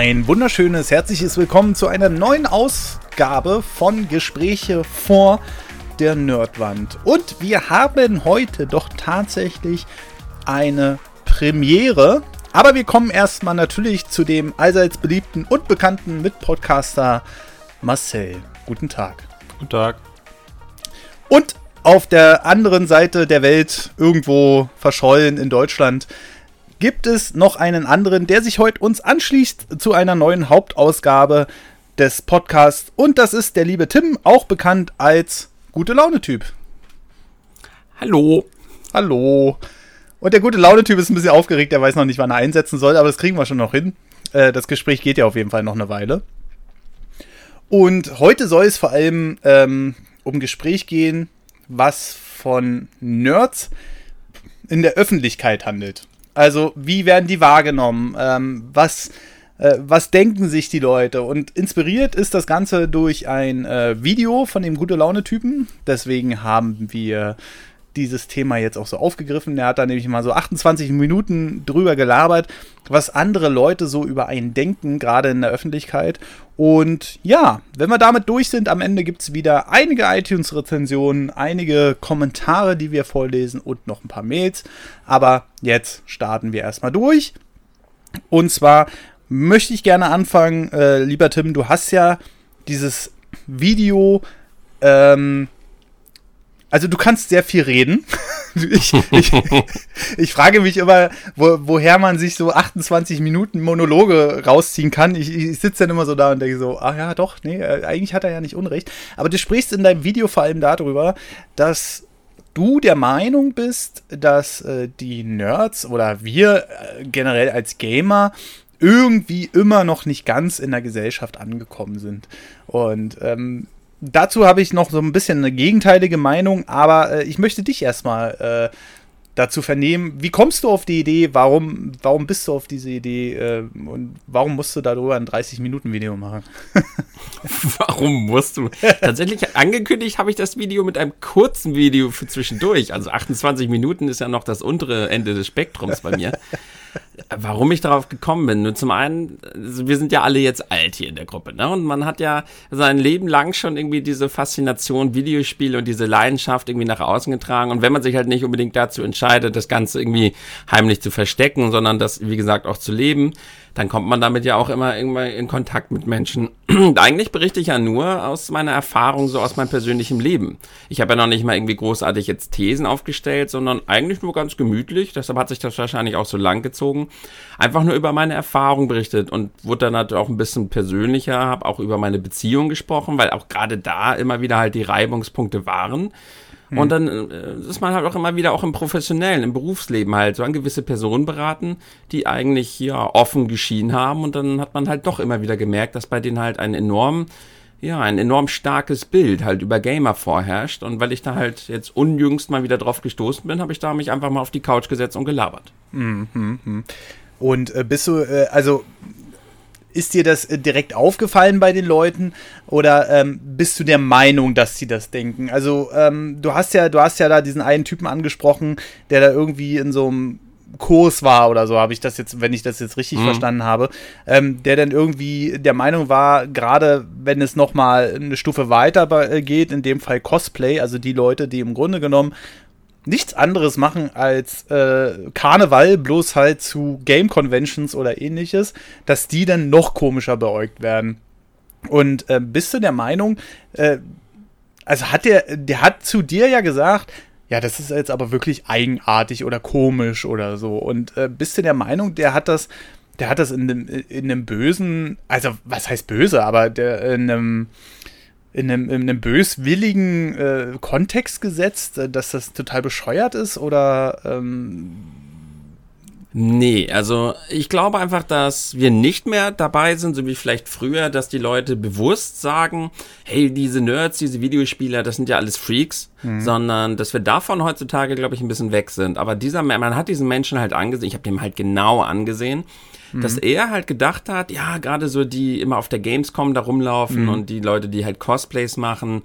Ein wunderschönes, herzliches Willkommen zu einer neuen Ausgabe von Gespräche vor der Nerdwand. Und wir haben heute doch tatsächlich eine Premiere. Aber wir kommen erstmal natürlich zu dem allseits beliebten und bekannten Mitpodcaster Marcel. Guten Tag. Guten Tag. Und auf der anderen Seite der Welt, irgendwo verschollen in Deutschland, gibt es noch einen anderen, der sich heute uns anschließt zu einer neuen Hauptausgabe des Podcasts. Und das ist der liebe Tim, auch bekannt als gute Laune-Typ. Hallo. Hallo. Und der gute Laune-Typ ist ein bisschen aufgeregt, er weiß noch nicht, wann er einsetzen soll, aber das kriegen wir schon noch hin. Äh, das Gespräch geht ja auf jeden Fall noch eine Weile. Und heute soll es vor allem ähm, um Gespräch gehen, was von Nerds in der Öffentlichkeit handelt. Also, wie werden die wahrgenommen? Ähm, was, äh, was denken sich die Leute? Und inspiriert ist das Ganze durch ein äh, Video von dem Gute-Laune-Typen. Deswegen haben wir dieses Thema jetzt auch so aufgegriffen. Er hat da nämlich mal so 28 Minuten drüber gelabert, was andere Leute so über einen denken, gerade in der Öffentlichkeit. Und ja, wenn wir damit durch sind, am Ende gibt es wieder einige iTunes-Rezensionen, einige Kommentare, die wir vorlesen und noch ein paar Mails. Aber jetzt starten wir erstmal durch. Und zwar möchte ich gerne anfangen, äh, lieber Tim, du hast ja dieses Video ähm, also du kannst sehr viel reden. Ich, ich, ich frage mich immer, wo, woher man sich so 28 Minuten Monologe rausziehen kann. Ich, ich sitze dann immer so da und denke so, ach ja, doch, nee, äh, eigentlich hat er ja nicht Unrecht. Aber du sprichst in deinem Video vor allem darüber, dass du der Meinung bist, dass äh, die Nerds oder wir äh, generell als Gamer irgendwie immer noch nicht ganz in der Gesellschaft angekommen sind. Und ähm, dazu habe ich noch so ein bisschen eine gegenteilige Meinung, aber äh, ich möchte dich erstmal äh, dazu vernehmen. Wie kommst du auf die Idee? Warum, warum bist du auf diese Idee? Äh, und warum musst du darüber ein 30-Minuten-Video machen? warum musst du? Tatsächlich angekündigt habe ich das Video mit einem kurzen Video für zwischendurch. Also 28 Minuten ist ja noch das untere Ende des Spektrums bei mir. Warum ich darauf gekommen bin? Nur zum einen, also wir sind ja alle jetzt alt hier in der Gruppe, ne? Und man hat ja sein Leben lang schon irgendwie diese Faszination Videospiele und diese Leidenschaft irgendwie nach außen getragen. Und wenn man sich halt nicht unbedingt dazu entscheidet, das Ganze irgendwie heimlich zu verstecken, sondern das, wie gesagt, auch zu leben, dann kommt man damit ja auch immer irgendwann in Kontakt mit Menschen. Eigentlich berichte ich ja nur aus meiner Erfahrung, so aus meinem persönlichen Leben. Ich habe ja noch nicht mal irgendwie großartig jetzt Thesen aufgestellt, sondern eigentlich nur ganz gemütlich. Deshalb hat sich das wahrscheinlich auch so lang gezogen. Einfach nur über meine Erfahrung berichtet und wurde dann halt auch ein bisschen persönlicher, habe auch über meine Beziehung gesprochen, weil auch gerade da immer wieder halt die Reibungspunkte waren. Und dann äh, ist man halt auch immer wieder auch im professionellen, im Berufsleben halt so an gewisse Personen beraten, die eigentlich ja offen geschieden haben. Und dann hat man halt doch immer wieder gemerkt, dass bei denen halt ein enorm, ja, ein enorm starkes Bild halt über Gamer vorherrscht. Und weil ich da halt jetzt unjüngst mal wieder drauf gestoßen bin, habe ich da mich einfach mal auf die Couch gesetzt und gelabert. Mhm. Und äh, bist du, äh, also ist dir das äh, direkt aufgefallen bei den Leuten oder ähm, bist du der Meinung, dass sie das denken? Also ähm, du hast ja, du hast ja da diesen einen Typen angesprochen, der da irgendwie in so einem Kurs war oder so, habe ich das jetzt, wenn ich das jetzt richtig mhm. verstanden habe, ähm, der dann irgendwie der Meinung war, gerade wenn es noch mal eine Stufe weiter äh, geht, in dem Fall Cosplay, also die Leute, die im Grunde genommen nichts anderes machen als äh, Karneval, bloß halt zu Game Conventions oder ähnliches, dass die dann noch komischer beäugt werden. Und äh, bist du der Meinung, äh, also hat der, der hat zu dir ja gesagt, ja, das ist jetzt aber wirklich eigenartig oder komisch oder so. Und äh, bist du der Meinung, der hat das, der hat das in einem, in bösen, also was heißt böse, aber der in einem in einem, in einem böswilligen äh, Kontext gesetzt, äh, dass das total bescheuert ist oder ähm Nee, also ich glaube einfach, dass wir nicht mehr dabei sind, so wie vielleicht früher, dass die Leute bewusst sagen, hey, diese Nerds, diese Videospieler, das sind ja alles Freaks, mhm. sondern dass wir davon heutzutage, glaube ich, ein bisschen weg sind. Aber dieser, man hat diesen Menschen halt angesehen, ich habe dem halt genau angesehen, dass mhm. er halt gedacht hat, ja, gerade so die immer auf der Gamescom da rumlaufen mhm. und die Leute, die halt Cosplays machen,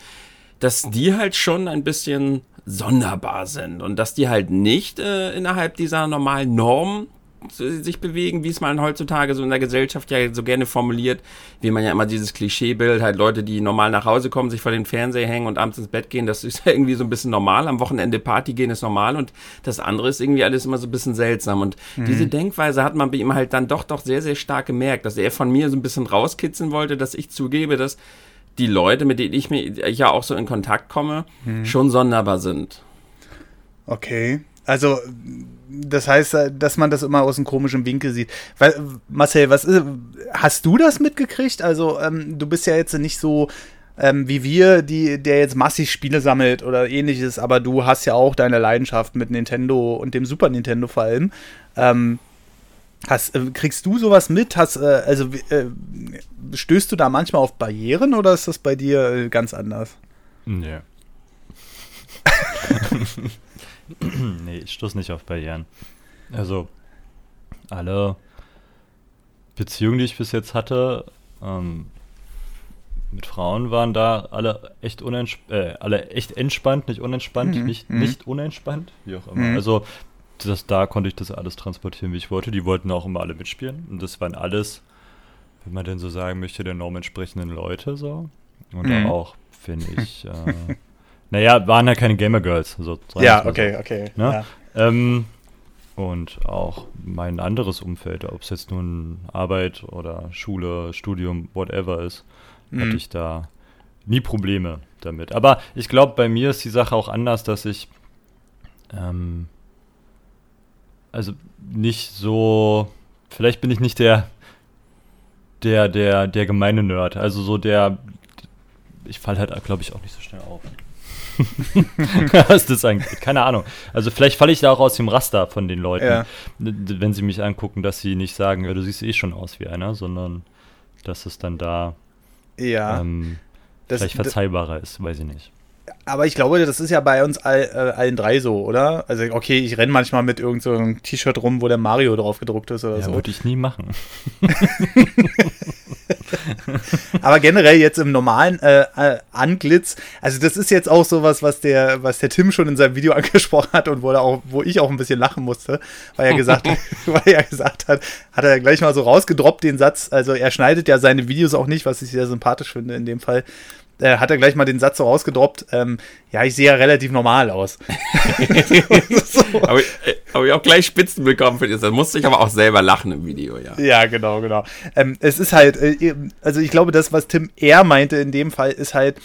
dass die halt schon ein bisschen sonderbar sind und dass die halt nicht äh, innerhalb dieser normalen Norm sich bewegen, wie es man heutzutage so in der Gesellschaft ja so gerne formuliert, wie man ja immer dieses Klischeebild, halt Leute, die normal nach Hause kommen, sich vor den Fernseher hängen und abends ins Bett gehen, das ist ja irgendwie so ein bisschen normal. Am Wochenende Party gehen ist normal und das andere ist irgendwie alles immer so ein bisschen seltsam. Und mhm. diese Denkweise hat man bei ihm halt dann doch, doch sehr, sehr stark gemerkt, dass er von mir so ein bisschen rauskitzeln wollte, dass ich zugebe, dass die Leute, mit denen ich mir ja auch so in Kontakt komme, mhm. schon sonderbar sind. Okay. Also, das heißt, dass man das immer aus einem komischen Winkel sieht. Weil, Marcel, was ist, hast du das mitgekriegt? Also, ähm, du bist ja jetzt nicht so ähm, wie wir, die, der jetzt massig Spiele sammelt oder ähnliches, aber du hast ja auch deine Leidenschaft mit Nintendo und dem Super Nintendo vor allem. Ähm, Hast, äh, kriegst du sowas mit? Hast, äh, also äh, stößt du da manchmal auf Barrieren oder ist das bei dir äh, ganz anders? Nee. nee, ich stoße nicht auf Barrieren. Also, alle Beziehungen, die ich bis jetzt hatte, ähm, mit Frauen waren da alle echt unentspannt, äh, alle echt entspannt, nicht unentspannt, mhm. nicht, mhm. nicht unentspannt, wie auch immer. Mhm. Also das, da konnte ich das alles transportieren, wie ich wollte. Die wollten auch immer alle mitspielen. Und das waren alles, wenn man denn so sagen möchte, der Norm entsprechenden Leute so. Und mhm. auch, finde ich, äh, naja, waren ja keine Gamer Girls. So, ja, okay, so, okay. Ne? Ja. Ähm, und auch mein anderes Umfeld, ob es jetzt nun Arbeit oder Schule, Studium, whatever ist, mhm. hatte ich da nie Probleme damit. Aber ich glaube, bei mir ist die Sache auch anders, dass ich ähm, also nicht so, vielleicht bin ich nicht der, der, der, der gemeine Nerd. Also so der, ich falle halt, glaube ich, auch nicht so schnell auf. Was das angeht. Keine Ahnung. Also vielleicht falle ich da auch aus dem Raster von den Leuten, ja. wenn sie mich angucken, dass sie nicht sagen, ja, du siehst eh schon aus wie einer, sondern dass es dann da ja, ähm, das, vielleicht verzeihbarer ist, weiß ich nicht aber ich glaube, das ist ja bei uns all, äh, allen drei so, oder? Also, okay, ich renne manchmal mit irgendeinem so T-Shirt rum, wo der Mario drauf gedruckt ist oder ja, so. würde ich nie machen. aber generell jetzt im normalen äh, äh, Anglitz, also das ist jetzt auch sowas, was der, was der Tim schon in seinem Video angesprochen hat und wo, auch, wo ich auch ein bisschen lachen musste, weil er gesagt, weil er gesagt hat, hat er gleich mal so rausgedroppt den Satz, also er schneidet ja seine Videos auch nicht, was ich sehr sympathisch finde in dem Fall, äh, hat er gleich mal den Satz so rausgedroppt, ähm, ja, ich sehe ja relativ normal aus. so. Habe ich, äh, auch gleich Spitzen bekommen für das. Da musste ich aber auch selber lachen im Video, ja. Ja, genau, genau. Ähm, es ist halt, äh, also ich glaube, das, was Tim eher meinte in dem Fall, ist halt,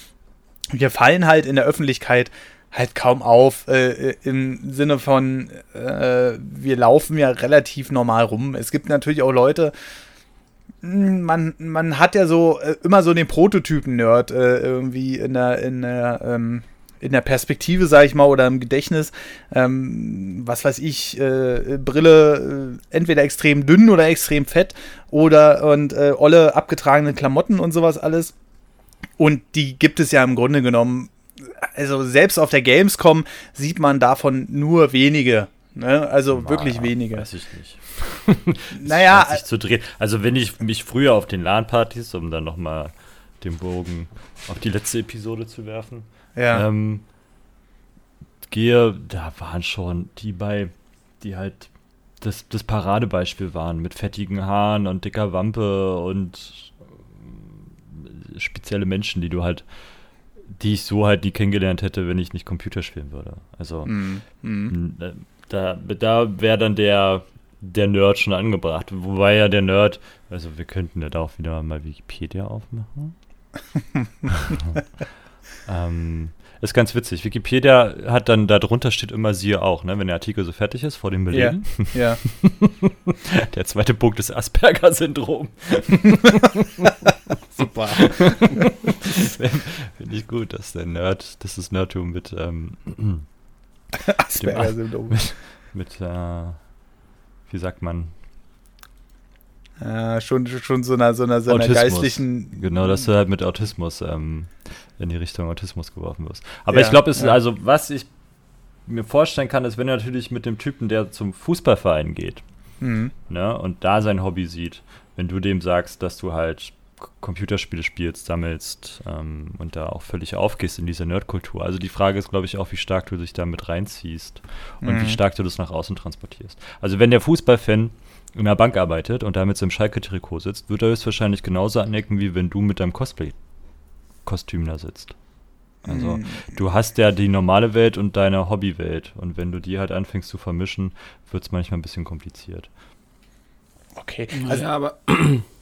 wir fallen halt in der Öffentlichkeit halt kaum auf, äh, im Sinne von, äh, wir laufen ja relativ normal rum. Es gibt natürlich auch Leute, man, man hat ja so äh, immer so den Prototypen-Nerd äh, irgendwie in der, in der, ähm, in der Perspektive, sag ich mal, oder im Gedächtnis. Ähm, was weiß ich, äh, Brille äh, entweder extrem dünn oder extrem fett oder und äh, olle abgetragene Klamotten und sowas alles. Und die gibt es ja im Grunde genommen. Also selbst auf der Gamescom sieht man davon nur wenige. Ne? Also Na, wirklich wenige. Weiß ich nicht. naja. Sich zu drehen. Also wenn ich mich früher auf den LAN-Partys, um dann nochmal den Bogen auf die letzte Episode zu werfen, ja. ähm, gehe, da waren schon die bei, die halt das, das Paradebeispiel waren, mit fettigen Haaren und dicker Wampe und äh, spezielle Menschen, die du halt, die ich so halt nie kennengelernt hätte, wenn ich nicht Computer spielen würde. Also mm, mm. da, da wäre dann der der Nerd schon angebracht. Wobei ja der Nerd, also wir könnten ja da auch wieder mal Wikipedia aufmachen. ähm, ist ganz witzig. Wikipedia hat dann, darunter steht immer siehe auch, ne, wenn der Artikel so fertig ist vor dem Belegen. Ja. ja. der zweite Punkt ist Asperger-Syndrom. Super. Finde ich gut, dass der Nerd, das ist Nerdtum mit ähm, Asperger-Syndrom. Mit, mit äh, wie sagt man? Ja, schon, schon so einer, so einer, so einer geistlichen. Genau, dass du halt mit Autismus ähm, in die Richtung Autismus geworfen wirst. Aber ja, ich glaube, es ja. also, was ich mir vorstellen kann, ist, wenn du natürlich mit dem Typen, der zum Fußballverein geht, mhm. ne, und da sein Hobby sieht, wenn du dem sagst, dass du halt Computerspiele spielst, sammelst ähm, und da auch völlig aufgehst in dieser Nerdkultur. Also die Frage ist, glaube ich, auch, wie stark du dich damit reinziehst und Mhm. wie stark du das nach außen transportierst. Also wenn der Fußballfan in einer Bank arbeitet und da mit so einem Schalke-Trikot sitzt, wird er höchstwahrscheinlich genauso anecken, wie wenn du mit deinem Cosplay-Kostüm da sitzt. Also Mhm. du hast ja die normale Welt und deine Hobbywelt und wenn du die halt anfängst zu vermischen, wird es manchmal ein bisschen kompliziert. Okay. Also, Also, ja, aber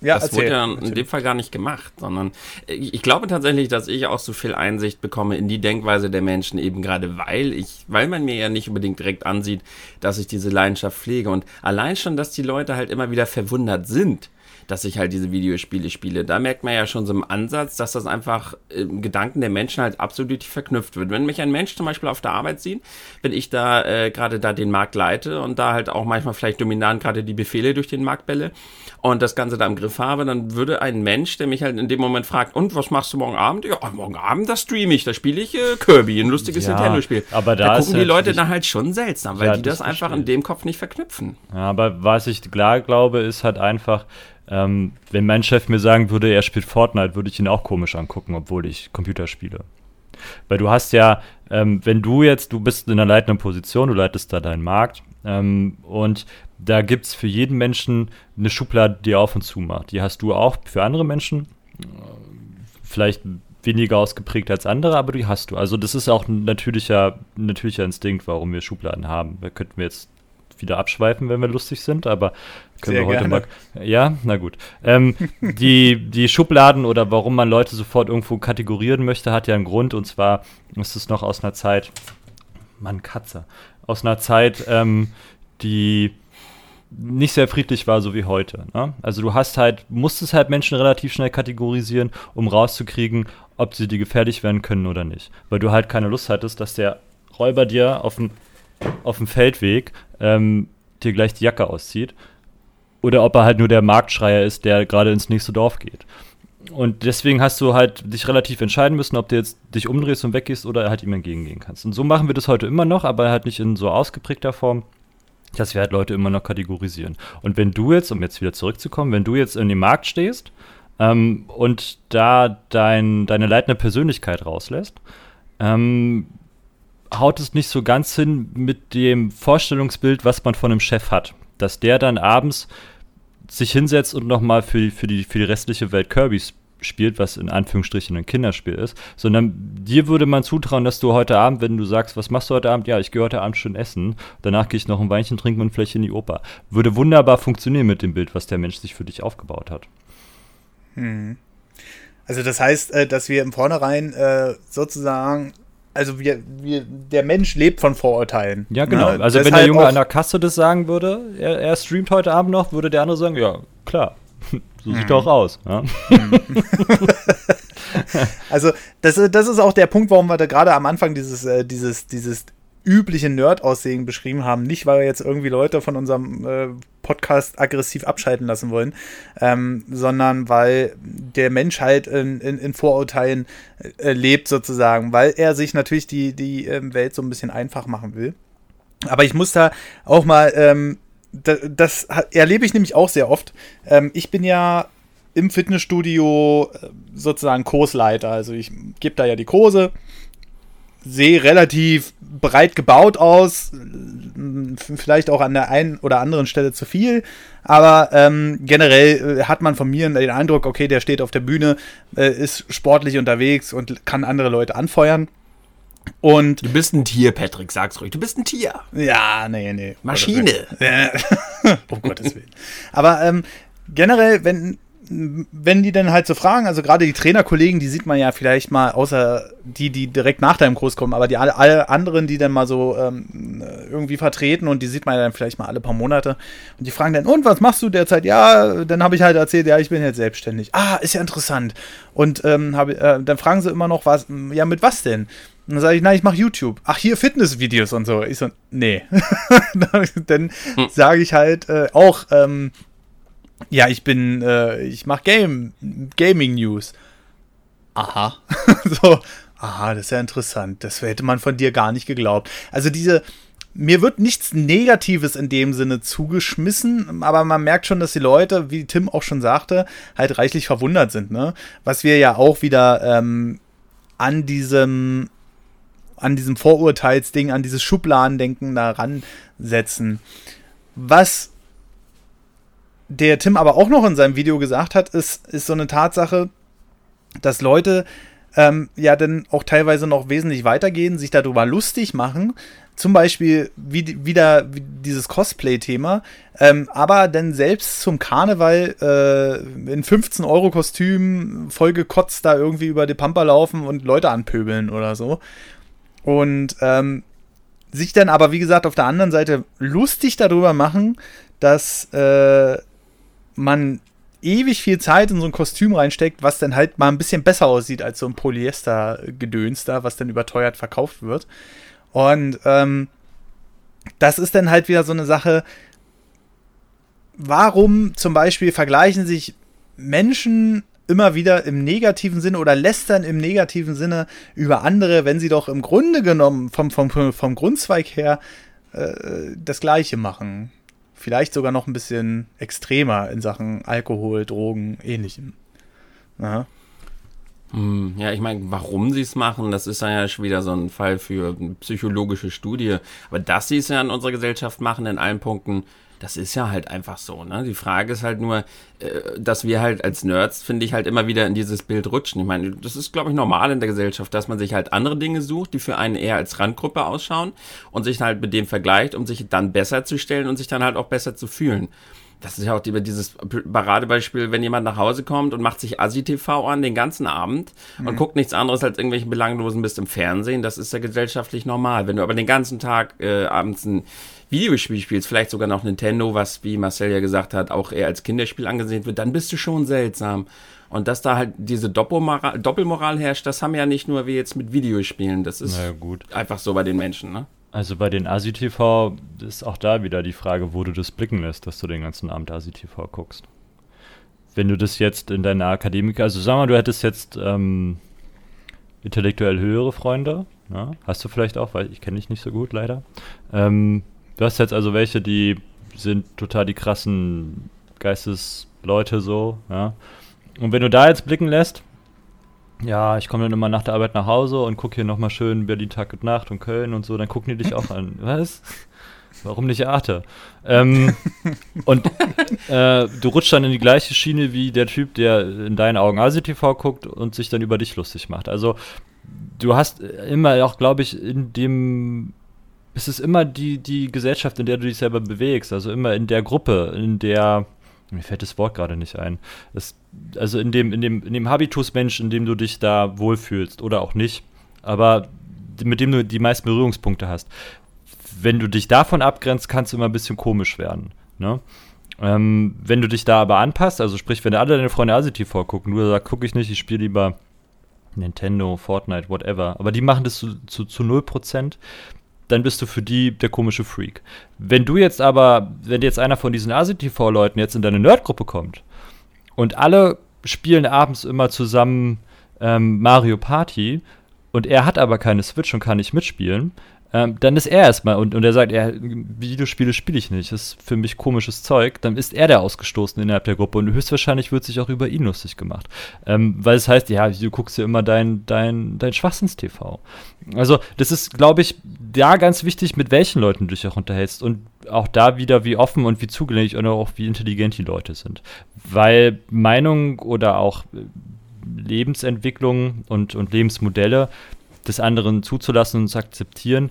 ja, das erzähl. wurde ja in Erzähl. dem Fall gar nicht gemacht, sondern ich, ich glaube tatsächlich, dass ich auch so viel Einsicht bekomme in die Denkweise der Menschen, eben gerade weil ich, weil man mir ja nicht unbedingt direkt ansieht, dass ich diese Leidenschaft pflege. Und allein schon, dass die Leute halt immer wieder verwundert sind, dass ich halt diese Videospiele spiele. Da merkt man ja schon so im Ansatz, dass das einfach im Gedanken der Menschen halt absolut verknüpft wird. Wenn mich ein Mensch zum Beispiel auf der Arbeit sieht, wenn ich da äh, gerade da den Markt leite und da halt auch manchmal vielleicht dominant gerade die Befehle durch den Markt bälle und das Ganze da im Griff habe, dann würde ein Mensch, der mich halt in dem Moment fragt, und was machst du morgen Abend? Ja, morgen Abend, da streame ich, da spiele ich äh, Kirby, ein lustiges Ja, Nintendo-Spiel. aber da da gucken die Leute dann halt schon seltsam, weil Ja, die das, das einfach in dem Kopf nicht verknüpfen. Ja, aber was ich klar glaube, ist halt einfach, ähm, wenn mein Chef mir sagen würde, er spielt Fortnite, würde ich ihn auch komisch angucken, obwohl ich Computer spiele. Weil du hast ja, ähm, wenn du jetzt, du bist in einer leitenden Position, du leitest da deinen Markt ähm, und da gibt es für jeden Menschen eine Schublade, die auf und zu macht. Die hast du auch für andere Menschen, äh, vielleicht weniger ausgeprägt als andere, aber die hast du. Also das ist auch ein natürlicher, natürlicher Instinkt, warum wir Schubladen haben. Da könnten wir jetzt wieder abschweifen, wenn wir lustig sind, aber können Sehr wir heute gerne. mal. Ja, na gut. Ähm, die, die Schubladen oder warum man Leute sofort irgendwo kategorieren möchte, hat ja einen Grund und zwar ist es noch aus einer Zeit, Mann, Katze, aus einer Zeit, ähm, die nicht sehr friedlich war, so wie heute. Ne? Also du hast halt, musstest halt Menschen relativ schnell kategorisieren, um rauszukriegen, ob sie dir gefährlich werden können oder nicht. Weil du halt keine Lust hattest, dass der Räuber dir auf dem, auf dem Feldweg ähm, dir gleich die Jacke auszieht. Oder ob er halt nur der Marktschreier ist, der gerade ins nächste Dorf geht. Und deswegen hast du halt dich relativ entscheiden müssen, ob du jetzt dich umdrehst und weggehst oder halt ihm entgegengehen kannst. Und so machen wir das heute immer noch, aber halt nicht in so ausgeprägter Form, dass wir halt Leute immer noch kategorisieren. Und wenn du jetzt, um jetzt wieder zurückzukommen, wenn du jetzt in dem Markt stehst ähm, und da dein, deine leitende Persönlichkeit rauslässt, ähm, haut es nicht so ganz hin mit dem Vorstellungsbild, was man von einem Chef hat. Dass der dann abends sich hinsetzt und nochmal für die, für, die, für die restliche Welt Kirby sp- spielt, was in Anführungsstrichen ein Kinderspiel ist, sondern dir würde man zutrauen, dass du heute Abend, wenn du sagst, was machst du heute Abend? Ja, ich gehe heute Abend schön essen, danach gehe ich noch ein Weinchen trinken und vielleicht in die Oper. Würde wunderbar funktionieren mit dem Bild, was der Mensch sich für dich aufgebaut hat. Also das heißt, äh, dass wir im Vornherein äh, sozusagen, also wir, wir, der Mensch lebt von Vorurteilen. Ja, genau. Ne? Also wenn der Deshalb Junge an der Kasse das sagen würde, er, er streamt heute Abend noch, würde der andere sagen, ja, klar. So sieht er auch aus. Ja? Also, das, das ist auch der Punkt, warum wir da gerade am Anfang dieses, äh, dieses, dieses übliche Nerd-Aussehen beschrieben haben. Nicht, weil wir jetzt irgendwie Leute von unserem äh, Podcast aggressiv abschalten lassen wollen, ähm, sondern weil der Mensch halt in, in, in Vorurteilen äh, lebt, sozusagen, weil er sich natürlich die, die ähm, Welt so ein bisschen einfach machen will. Aber ich muss da auch mal, ähm, das, das erlebe ich nämlich auch sehr oft. Ähm, ich bin ja im Fitnessstudio äh, sozusagen Kursleiter. Also ich gebe da ja die Kurse, sehe relativ breit gebaut aus, vielleicht auch an der einen oder anderen Stelle zu viel, aber ähm, generell äh, hat man von mir den Eindruck, okay, der steht auf der Bühne, äh, ist sportlich unterwegs und kann andere Leute anfeuern. Und Du bist ein Tier, Patrick, sag's ruhig. Du bist ein Tier. ja, nee, nee. Maschine. Um Gottes Willen. Aber ähm, generell, wenn, wenn die dann halt so fragen, also gerade die Trainerkollegen, die sieht man ja vielleicht mal, außer die, die direkt nach deinem Kurs kommen, aber die alle, alle anderen, die dann mal so ähm, irgendwie vertreten und die sieht man ja dann vielleicht mal alle paar Monate und die fragen dann, und was machst du derzeit? Ja, dann habe ich halt erzählt, ja, ich bin jetzt selbstständig. Ah, ist ja interessant. Und ähm, hab, äh, dann fragen sie immer noch, was, ja, mit was denn? Und dann sage ich, na, ich mache YouTube. Ach, hier Fitnessvideos und so. Ich so, nee. dann sage ich halt äh, auch, ähm, ja, ich bin, äh, ich mache Game, Gaming News. Aha. so, aha, das ist ja interessant. Das hätte man von dir gar nicht geglaubt. Also diese, mir wird nichts Negatives in dem Sinne zugeschmissen, aber man merkt schon, dass die Leute, wie Tim auch schon sagte, halt reichlich verwundert sind, ne? Was wir ja auch wieder ähm, an diesem an diesem Vorurteilsding, an dieses Schubladendenken daran setzen. Was der Tim aber auch noch in seinem Video gesagt hat, ist, ist so eine Tatsache, dass Leute ähm, ja dann auch teilweise noch wesentlich weitergehen, sich darüber lustig machen. Zum Beispiel wie, wieder wie dieses Cosplay-Thema, ähm, aber dann selbst zum Karneval äh, in 15-Euro-Kostüm vollgekotzt da irgendwie über die Pampa laufen und Leute anpöbeln oder so. Und ähm, sich dann aber, wie gesagt, auf der anderen Seite lustig darüber machen, dass äh, man ewig viel Zeit in so ein Kostüm reinsteckt, was dann halt mal ein bisschen besser aussieht als so ein Polyester-Gedöns da, was dann überteuert verkauft wird. Und ähm, das ist dann halt wieder so eine Sache, warum zum Beispiel vergleichen sich Menschen immer wieder im negativen Sinne oder lästern im negativen Sinne über andere, wenn sie doch im Grunde genommen vom, vom, vom Grundzweig her äh, das Gleiche machen. Vielleicht sogar noch ein bisschen extremer in Sachen Alkohol, Drogen, ähnlichem. Aha. Hm, ja, ich meine, warum sie es machen, das ist ja schon wieder so ein Fall für eine psychologische Studie. Aber dass sie es ja in unserer Gesellschaft machen, in allen Punkten, das ist ja halt einfach so. Ne? Die Frage ist halt nur, äh, dass wir halt als Nerds, finde ich, halt immer wieder in dieses Bild rutschen. Ich meine, das ist, glaube ich, normal in der Gesellschaft, dass man sich halt andere Dinge sucht, die für einen eher als Randgruppe ausschauen und sich halt mit dem vergleicht, um sich dann besser zu stellen und sich dann halt auch besser zu fühlen. Das ist ja auch dieses Paradebeispiel, wenn jemand nach Hause kommt und macht sich Asi-TV an den ganzen Abend mhm. und guckt nichts anderes als irgendwelchen belanglosen Mist im Fernsehen. Das ist ja gesellschaftlich normal. Wenn du aber den ganzen Tag äh, abends ein Videospiel spielst, vielleicht sogar noch Nintendo, was, wie Marcel ja gesagt hat, auch eher als Kinderspiel angesehen wird, dann bist du schon seltsam. Und dass da halt diese Doppelmoral, Doppelmoral herrscht, das haben ja nicht nur wir jetzt mit Videospielen. Das ist einfach so bei den Menschen, ne? Also bei den ASI-TV ist auch da wieder die Frage, wo du das blicken lässt, dass du den ganzen Abend ASI-TV guckst. Wenn du das jetzt in deiner Akademiker, also sag mal, du hättest jetzt ähm, intellektuell höhere Freunde, ja? Ne? hast du vielleicht auch, weil ich kenne dich nicht so gut leider. Ähm, Du hast jetzt also welche, die sind total die krassen Geistesleute so, ja. Und wenn du da jetzt blicken lässt, ja, ich komme dann immer nach der Arbeit nach Hause und gucke hier nochmal schön Berlin Tag und Nacht und Köln und so, dann gucken die dich auch an. Was? Warum nicht Arte? Ähm, und äh, du rutschst dann in die gleiche Schiene wie der Typ, der in deinen Augen ASI-TV guckt und sich dann über dich lustig macht. Also du hast immer auch, glaube ich, in dem es ist immer die, die Gesellschaft, in der du dich selber bewegst, also immer in der Gruppe, in der, mir fällt das Wort gerade nicht ein, es, also in dem, in dem, in dem Habitusmensch, in dem du dich da wohlfühlst oder auch nicht, aber mit dem du die meisten Berührungspunkte hast. Wenn du dich davon abgrenzt, kannst du immer ein bisschen komisch werden. Ne? Ähm, wenn du dich da aber anpasst, also sprich, wenn alle deine Freunde ASI-TV gucken, du sagst, gucke ich nicht, ich spiele lieber Nintendo, Fortnite, whatever. Aber die machen das zu, zu, zu 0%, dann bist du für die der komische Freak. Wenn du jetzt aber, wenn jetzt einer von diesen ASITV-Leuten jetzt in deine Nerdgruppe kommt und alle spielen abends immer zusammen ähm, Mario Party und er hat aber keine Switch und kann nicht mitspielen, ähm, dann ist er erstmal und, und er sagt, er, Videospiele spiele ich nicht, das ist für mich komisches Zeug, dann ist er der Ausgestoßene innerhalb der Gruppe und höchstwahrscheinlich wird sich auch über ihn lustig gemacht. Ähm, weil es heißt, ja, du guckst ja immer dein, dein, dein Schwachsinns-TV. Also, das ist, glaube ich, da ganz wichtig, mit welchen Leuten du dich auch unterhältst und auch da wieder, wie offen und wie zugänglich und auch wie intelligent die Leute sind. Weil Meinung oder auch Lebensentwicklung und, und Lebensmodelle des anderen zuzulassen und zu akzeptieren,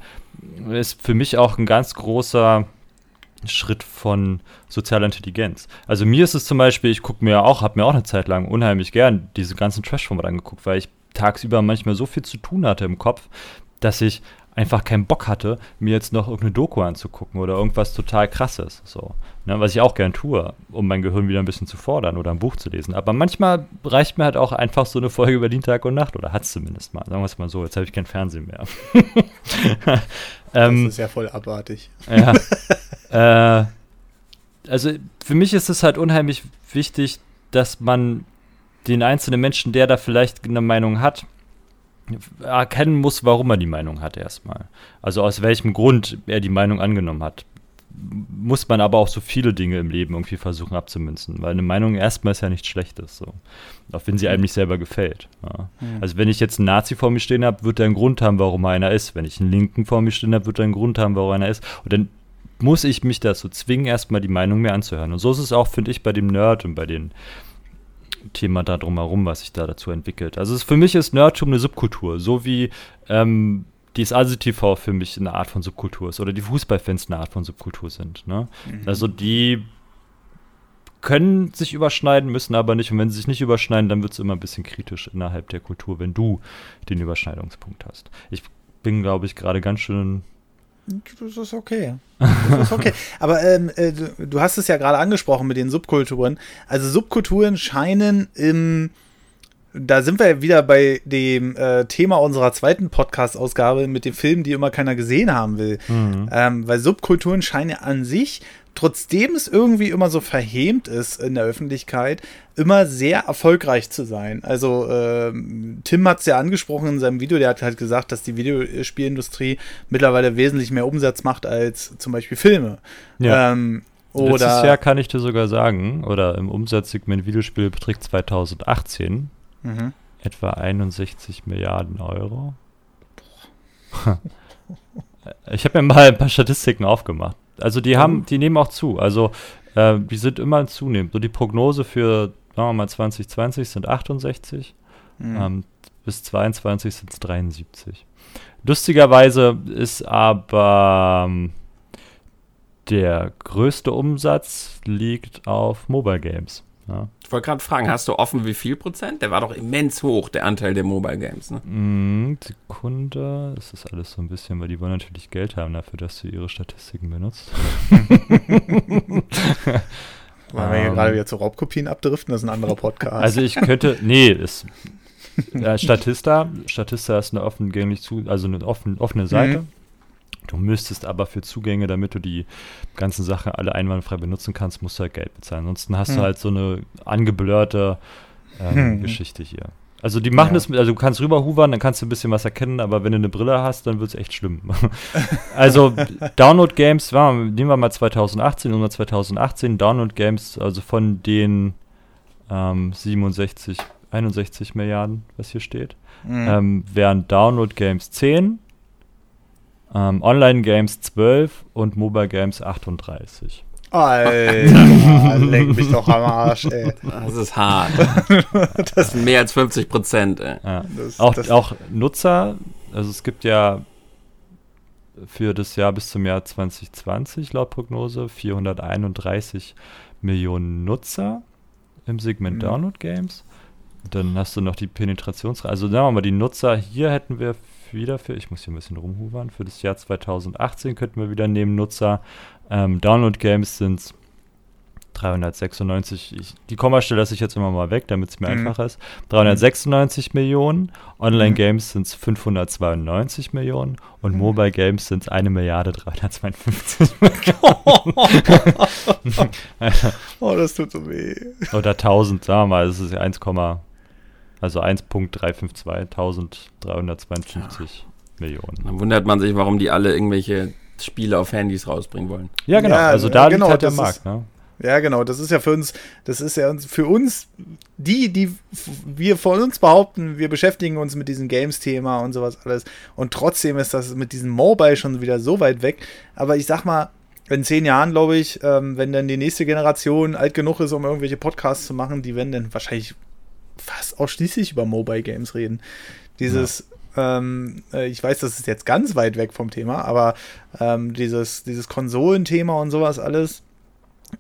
ist für mich auch ein ganz großer Schritt von sozialer Intelligenz. Also mir ist es zum Beispiel, ich gucke mir auch, habe mir auch eine Zeit lang unheimlich gern diese ganzen Trash-Formate angeguckt, weil ich tagsüber manchmal so viel zu tun hatte im Kopf, dass ich einfach keinen Bock hatte, mir jetzt noch irgendeine Doku anzugucken oder irgendwas total krasses. So. Ne, was ich auch gern tue, um mein Gehirn wieder ein bisschen zu fordern oder ein Buch zu lesen. Aber manchmal reicht mir halt auch einfach so eine Folge über den Tag und Nacht oder hat es zumindest mal. Sagen wir es mal so, jetzt habe ich kein Fernsehen mehr. ähm, das ist ja voll abartig. ja. äh, also für mich ist es halt unheimlich wichtig, dass man den einzelnen Menschen, der da vielleicht eine Meinung hat, erkennen muss, warum er die Meinung hat erstmal. Also aus welchem Grund er die Meinung angenommen hat. Muss man aber auch so viele Dinge im Leben irgendwie versuchen abzumünzen, weil eine Meinung erstmal ist ja nichts Schlechtes, so. Auch wenn sie einem nicht selber gefällt. Ja. Mhm. Also wenn ich jetzt einen Nazi vor mir stehen habe, wird er einen Grund haben, warum er einer ist. Wenn ich einen Linken vor mir stehen habe, wird er einen Grund haben, warum er einer ist. Und dann muss ich mich dazu zwingen, erstmal die Meinung mir anzuhören. Und so ist es auch, finde ich, bei dem Nerd und bei den Thema da drumherum, was sich da dazu entwickelt. Also es, für mich ist Nerdtum eine Subkultur, so wie ähm, die ASI-TV für mich eine Art von Subkultur ist oder die Fußballfans eine Art von Subkultur sind. Ne? Mhm. Also die können sich überschneiden, müssen aber nicht. Und wenn sie sich nicht überschneiden, dann wird es immer ein bisschen kritisch innerhalb der Kultur, wenn du den Überschneidungspunkt hast. Ich bin, glaube ich, gerade ganz schön das ist okay. Das ist okay. Aber ähm, äh, du, du, hast es ja gerade angesprochen mit den Subkulturen. Also Subkulturen scheinen im, da sind wir wieder bei dem äh, Thema unserer zweiten Podcast-Ausgabe mit den Filmen, die immer keiner gesehen haben will. Mhm. Ähm, weil Subkulturen scheinen ja an sich trotzdem es irgendwie immer so verhemt ist in der Öffentlichkeit, immer sehr erfolgreich zu sein. Also äh, Tim hat es ja angesprochen in seinem Video, der hat halt gesagt, dass die Videospielindustrie mittlerweile wesentlich mehr Umsatz macht als zum Beispiel Filme. Ja. Ähm, oder Letztes Jahr kann ich dir sogar sagen, oder im Umsatzsegment Videospiele beträgt 2018 mhm. etwa 61 Milliarden Euro. ich habe mir mal ein paar Statistiken aufgemacht also die haben, die nehmen auch zu. Also äh, die sind immer zunehmend. So die Prognose für, sagen wir mal, 2020 sind 68. Mhm. Ähm, bis 22 sind es 73. Lustigerweise ist aber ähm, der größte Umsatz liegt auf Mobile Games. Ja. Ich wollte gerade fragen, hast du offen wie viel Prozent? Der war doch immens hoch, der Anteil der Mobile Games. Ne? Mm, Sekunde, das ist alles so ein bisschen, weil die wollen natürlich Geld haben dafür, dass du ihre Statistiken benutzt. Weil wir hier gerade wieder zu Raubkopien abdriften, das ist ein anderer Podcast. Also ich könnte, nee, ist äh, Statista, Statista ist eine offen zu, also eine offen, offene Seite. Mhm. Du müsstest aber für Zugänge, damit du die ganzen Sachen alle einwandfrei benutzen kannst, musst du halt Geld bezahlen. Ansonsten hast hm. du halt so eine angeblurrte ähm, hm. Geschichte hier. Also die machen ja. das, also du kannst rüberhuvern, dann kannst du ein bisschen was erkennen, aber wenn du eine Brille hast, dann wird es echt schlimm. also Download Games, ja, nehmen wir mal 2018, Nummer 2018, Download Games, also von den ähm, 67, 61 Milliarden, was hier steht, mhm. ähm, wären Download Games 10, ähm, Online-Games 12 und Mobile Games 38. Alter, leck mich doch am Arsch, ey. Das ist hart. das ist mehr als 50 Prozent, ey. Ja. Das, auch, das auch Nutzer, also es gibt ja für das Jahr bis zum Jahr 2020 laut Prognose 431 Millionen Nutzer im Segment mhm. Download Games. Und dann hast du noch die Penetrationsrate. Also sagen wir mal, die Nutzer hier hätten wir wieder für, ich muss hier ein bisschen rumhuvern, für das Jahr 2018 könnten wir wieder nehmen Nutzer. Ähm, Download Games sind 396, ich, die Kommastelle lasse ich jetzt immer mal weg, damit es mir mhm. einfacher ist. 396 mhm. Millionen, Online Games sind es 592 Millionen und mhm. Mobile Games sind es 1 Milliarde 352 Millionen. oh, das tut so weh. Oder 1000, sagen wir mal, das ist 1, also 1.352, 1352 Millionen. Dann wundert man sich, warum die alle irgendwelche Spiele auf Handys rausbringen wollen. Ja, genau. Ja, also da genau, liegt halt der Markt. Ist, ne? Ja, genau. Das ist ja für uns, das ist ja für uns, die, die wir von uns behaupten, wir beschäftigen uns mit diesem Games-Thema und sowas alles. Und trotzdem ist das mit diesem Mobile schon wieder so weit weg. Aber ich sag mal, in zehn Jahren, glaube ich, ähm, wenn dann die nächste Generation alt genug ist, um irgendwelche Podcasts zu machen, die werden dann wahrscheinlich fast ausschließlich über Mobile Games reden. Dieses, ja. ähm, äh, ich weiß, das ist jetzt ganz weit weg vom Thema, aber ähm, dieses, dieses Konsolenthema und sowas alles,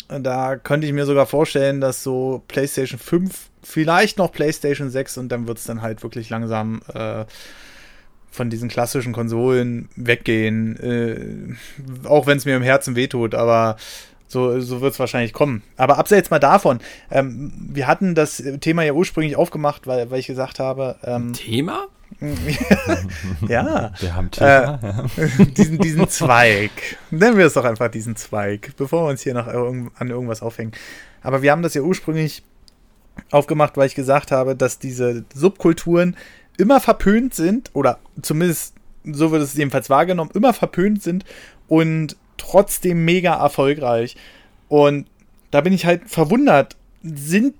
da könnte ich mir sogar vorstellen, dass so PlayStation 5, vielleicht noch PlayStation 6 und dann wird es dann halt wirklich langsam äh, von diesen klassischen Konsolen weggehen. Äh, auch wenn es mir im Herzen wehtut, aber so, so wird es wahrscheinlich kommen. Aber abseits mal davon, ähm, wir hatten das Thema ja ursprünglich aufgemacht, weil, weil ich gesagt habe. Ähm, Thema? ja. Wir haben Thema. Äh, diesen, diesen Zweig. Nennen wir es doch einfach diesen Zweig, bevor wir uns hier noch irg an irgendwas aufhängen. Aber wir haben das ja ursprünglich aufgemacht, weil ich gesagt habe, dass diese Subkulturen immer verpönt sind, oder zumindest so wird es jedenfalls wahrgenommen, immer verpönt sind und trotzdem mega erfolgreich. Und da bin ich halt verwundert. Sind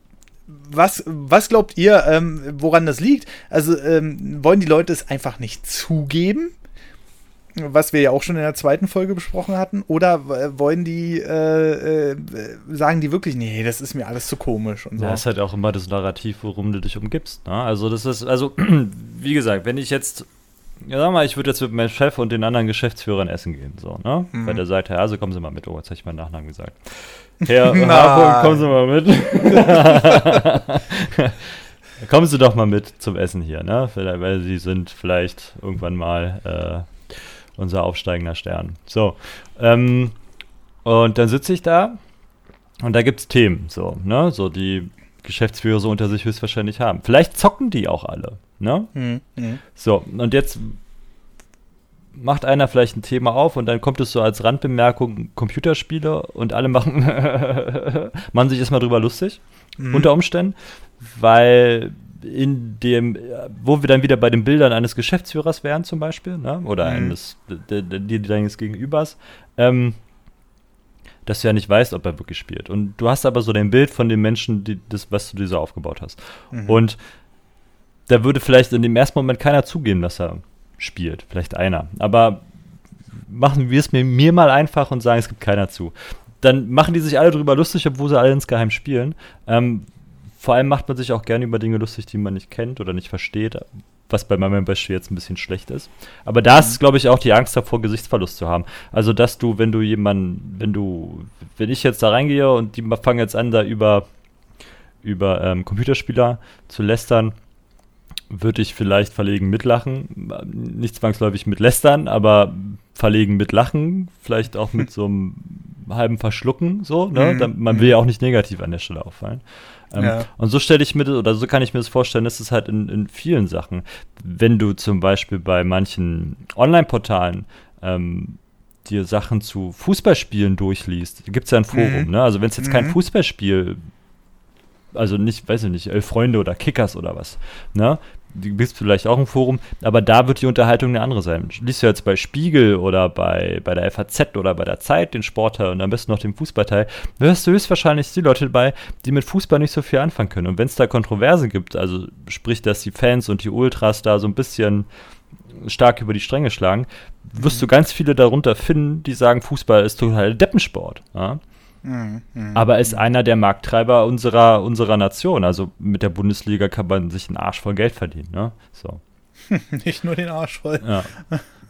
was, was glaubt ihr, ähm, woran das liegt? Also ähm, wollen die Leute es einfach nicht zugeben? Was wir ja auch schon in der zweiten Folge besprochen hatten. Oder wollen die, äh, äh, sagen die wirklich, nee, das ist mir alles zu komisch und so. Ja, ist halt auch immer das Narrativ, worum du dich umgibst. Ne? Also, das ist, also, wie gesagt, wenn ich jetzt ja, sag mal, ich würde jetzt mit meinem Chef und den anderen Geschäftsführern essen gehen, so, ne? Mhm. Weil der sagt, Herr, also kommen Sie mal mit. Oh, jetzt habe ich meinen Nachnamen gesagt. Herr Harburg, kommen Sie mal mit. kommen Sie doch mal mit zum Essen hier, ne? Weil Sie sind vielleicht irgendwann mal äh, unser aufsteigender Stern. So, ähm, und dann sitze ich da und da gibt es Themen, so, ne? So, die Geschäftsführer so unter sich höchstwahrscheinlich haben. Vielleicht zocken die auch alle, ne? Mhm. Mhm. So, und jetzt macht einer vielleicht ein Thema auf und dann kommt es so als Randbemerkung Computerspiele und alle machen, machen sich erstmal drüber lustig, mhm. unter Umständen, weil in dem, wo wir dann wieder bei den Bildern eines Geschäftsführers wären zum Beispiel, ne? oder mhm. eines deines Gegenübers, ähm, dass du ja nicht weißt, ob er wirklich spielt. Und du hast aber so dein Bild von dem Menschen, die, das, was du dir so aufgebaut hast. Mhm. Und da würde vielleicht in dem ersten Moment keiner zugeben, dass er spielt. Vielleicht einer. Aber machen wir es mir, mir mal einfach und sagen, es gibt keiner zu. Dann machen die sich alle drüber lustig, obwohl sie alle insgeheim spielen. Ähm, vor allem macht man sich auch gerne über Dinge lustig, die man nicht kennt oder nicht versteht, was bei meinem Beispiel jetzt ein bisschen schlecht ist. Aber da ist, glaube ich, auch die Angst davor, Gesichtsverlust zu haben. Also, dass du, wenn du jemanden, wenn du, wenn ich jetzt da reingehe und die fangen jetzt an, da über, über ähm, Computerspieler zu lästern, würde ich vielleicht verlegen mitlachen. Nicht zwangsläufig mit lästern, aber verlegen mit Lachen, vielleicht auch mit so einem halben Verschlucken, so, ne? Mhm. Man will ja auch nicht negativ an der Stelle auffallen. Ähm, ja. Und so stelle ich mir das, oder so kann ich mir das vorstellen, ist es halt in, in vielen Sachen. Wenn du zum Beispiel bei manchen Online-Portalen ähm, dir Sachen zu Fußballspielen durchliest, gibt es ja ein Forum, mhm. ne? Also wenn es jetzt mhm. kein Fußballspiel also nicht, weiß ich nicht, Elf Freunde oder Kickers oder was, ne? Du bist vielleicht auch im Forum, aber da wird die Unterhaltung eine andere sein. Liest du jetzt bei Spiegel oder bei, bei der FAZ oder bei der Zeit den Sportteil und am besten noch den Fußballteil, wirst du höchstwahrscheinlich die Leute dabei, die mit Fußball nicht so viel anfangen können. Und wenn es da Kontroverse gibt, also sprich, dass die Fans und die Ultras da so ein bisschen stark über die Stränge schlagen, wirst mhm. du ganz viele darunter finden, die sagen, Fußball ist total Deppensport. Ja? Mhm, aber ist einer der Markttreiber unserer, unserer Nation. Also mit der Bundesliga kann man sich einen Arsch voll Geld verdienen. Ne? So. Nicht nur den Arsch voll. Ja.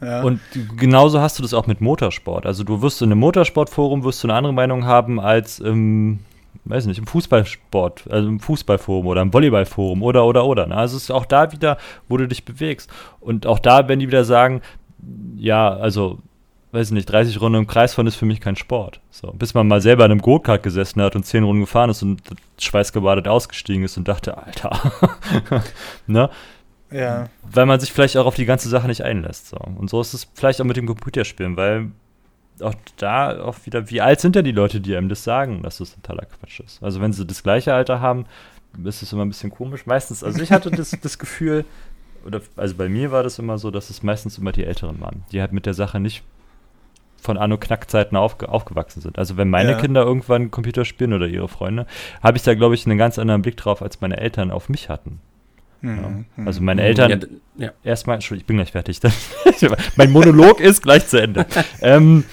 ja. Und genauso hast du das auch mit Motorsport. Also du wirst in einem Motorsportforum wirst du eine andere Meinung haben als im, weiß nicht, im Fußballsport, also im Fußballforum oder im Volleyballforum oder oder oder. Ne? Also es ist auch da wieder, wo du dich bewegst. Und auch da, wenn die wieder sagen, ja, also weiß ich nicht, 30 Runden im Kreis fahren ist für mich kein Sport. So, bis man mal selber in einem Go-Kart gesessen hat und 10 Runden gefahren ist und schweißgebadet ausgestiegen ist und dachte, Alter. ne? Ja. Weil man sich vielleicht auch auf die ganze Sache nicht einlässt. So. Und so ist es vielleicht auch mit dem Computerspielen, weil auch da auch wieder, wie alt sind denn die Leute, die einem das sagen, dass das totaler Quatsch ist? Also wenn sie das gleiche Alter haben, ist es immer ein bisschen komisch. Meistens, also ich hatte das, das Gefühl, oder also bei mir war das immer so, dass es meistens immer die Älteren waren, die halt mit der Sache nicht von Anno Knackzeiten aufge aufgewachsen sind. Also wenn meine ja. Kinder irgendwann Computer spielen oder ihre Freunde, habe ich da, glaube ich, einen ganz anderen Blick drauf, als meine Eltern auf mich hatten. Mhm. Ja. Also meine Eltern, ja, ja. erstmal, Entschuldigung, ich bin gleich fertig. mein Monolog ist gleich zu Ende. ähm,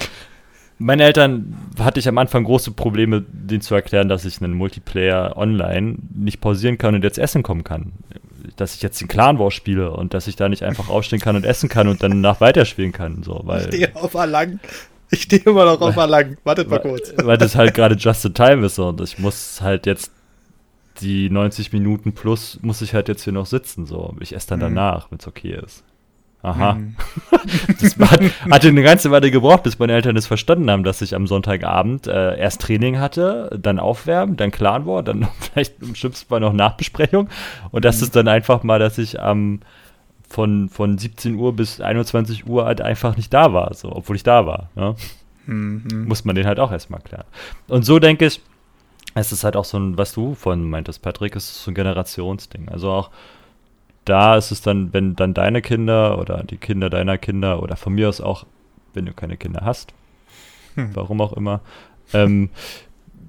meine Eltern hatte ich am Anfang große Probleme, denen zu erklären, dass ich einen Multiplayer online nicht pausieren kann und jetzt essen kommen kann dass ich jetzt den Clan War spiele und dass ich da nicht einfach aufstehen kann und essen kann und dann nach weiterspielen kann. So, weil, ich stehe auf Erlangen. Ich stehe immer noch auf Erlangen. Wartet mal kurz. Weil das halt gerade just in time ist und ich muss halt jetzt die 90 Minuten plus muss ich halt jetzt hier noch sitzen. So. Ich esse dann mhm. danach, wenn es okay ist. Aha. Mhm. das hat, hatte eine ganze Weile gebraucht, bis meine Eltern es verstanden haben, dass ich am Sonntagabend äh, erst Training hatte, dann Aufwärmen, dann Clan war, dann vielleicht im schlimmsten Fall noch Nachbesprechung. Und das mhm. ist dann einfach mal, dass ich am von, von 17 Uhr bis 21 Uhr halt einfach nicht da war, so, obwohl ich da war. Ja? Mhm. Muss man den halt auch erstmal klären. Und so denke ich, es ist halt auch so ein, was du von meintest, Patrick, ist so ein Generationsding. Also auch da ist es dann, wenn dann deine Kinder oder die Kinder deiner Kinder oder von mir aus auch, wenn du keine Kinder hast, hm. warum auch immer, ähm,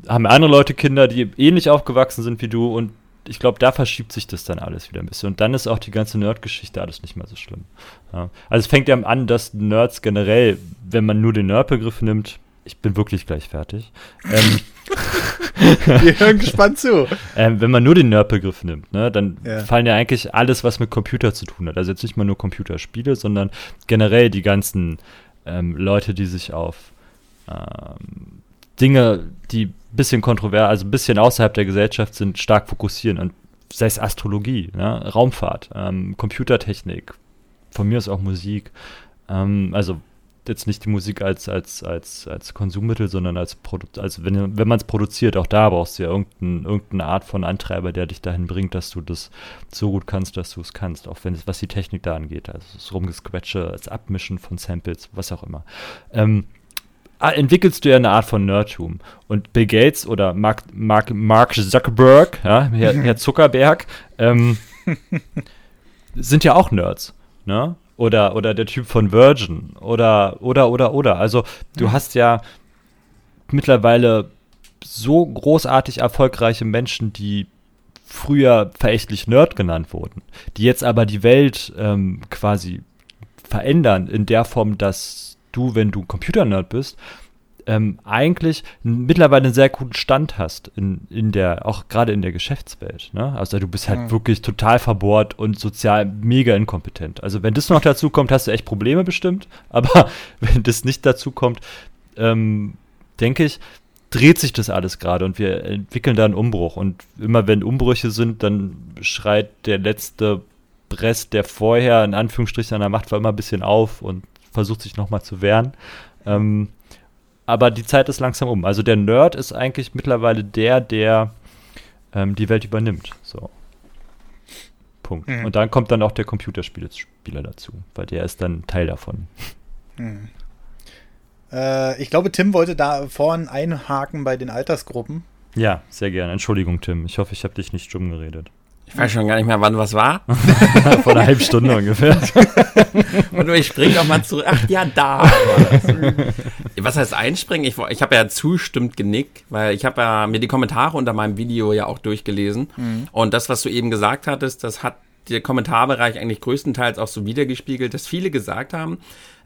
haben andere Leute Kinder, die ähnlich aufgewachsen sind wie du und ich glaube, da verschiebt sich das dann alles wieder ein bisschen. Und dann ist auch die ganze Nerd-Geschichte alles nicht mehr so schlimm. Ja. Also es fängt ja an, dass Nerds generell, wenn man nur den Nerd-Begriff nimmt, ich bin wirklich gleich fertig. Ähm, Wir hören gespannt zu. Ähm, wenn man nur den Nerd-Begriff nimmt, ne, dann ja. fallen ja eigentlich alles, was mit Computer zu tun hat. Also jetzt nicht mal nur Computerspiele, sondern generell die ganzen ähm, Leute, die sich auf ähm, Dinge, die ein bisschen kontrovers, also ein bisschen außerhalb der Gesellschaft sind, stark fokussieren. Und sei es Astrologie, ne, Raumfahrt, ähm, Computertechnik, von mir aus auch Musik. Ähm, also jetzt nicht die Musik als, als, als, als Konsummittel, sondern als Produkt, also wenn, wenn man es produziert, auch da brauchst du ja irgendein, irgendeine Art von Antreiber, der dich dahin bringt, dass du das so gut kannst, dass du es kannst, auch wenn es, was die Technik da angeht, also das Rumgesquetsche, das Abmischen von Samples, was auch immer. Ähm, entwickelst du ja eine Art von Nerdtum. Und Bill Gates oder Mark, Mark, Mark Zuckerberg, ja, Herr, Herr Zuckerberg, ähm, sind ja auch Nerds. Ne? Oder, oder der Typ von Virgin oder, oder, oder, oder. Also du mhm. hast ja mittlerweile so großartig erfolgreiche Menschen, die früher verächtlich Nerd genannt wurden, die jetzt aber die Welt ähm, quasi verändern in der Form, dass du, wenn du Computer-Nerd bist, ähm, eigentlich mittlerweile einen sehr guten Stand hast in, in der, auch gerade in der Geschäftswelt. Ne? Also du bist halt mhm. wirklich total verbohrt und sozial mega inkompetent. Also wenn das noch dazu kommt, hast du echt Probleme bestimmt. Aber wenn das nicht dazu kommt, ähm, denke ich, dreht sich das alles gerade und wir entwickeln da einen Umbruch. Und immer wenn Umbrüche sind, dann schreit der letzte Rest, der vorher in Anführungsstrichen an der Macht war, immer ein bisschen auf und versucht sich nochmal zu wehren. Ähm, aber die Zeit ist langsam um. Also der Nerd ist eigentlich mittlerweile der, der ähm, die Welt übernimmt. So. Punkt. Mhm. Und dann kommt dann auch der Computerspieler dazu, weil der ist dann Teil davon. Mhm. Äh, ich glaube, Tim wollte da vorhin einhaken bei den Altersgruppen. Ja, sehr gerne. Entschuldigung, Tim. Ich hoffe, ich habe dich nicht stumm geredet. Ich weiß schon gar nicht mehr, wann was war. Vor einer halben Stunde ungefähr. Und ich springe noch mal zurück. Ach ja, da. was heißt einspringen? Ich, ich habe ja zustimmt genickt, weil ich habe ja mir die Kommentare unter meinem Video ja auch durchgelesen. Mhm. Und das, was du eben gesagt hattest, das hat der Kommentarbereich eigentlich größtenteils auch so wiedergespiegelt, dass viele gesagt haben,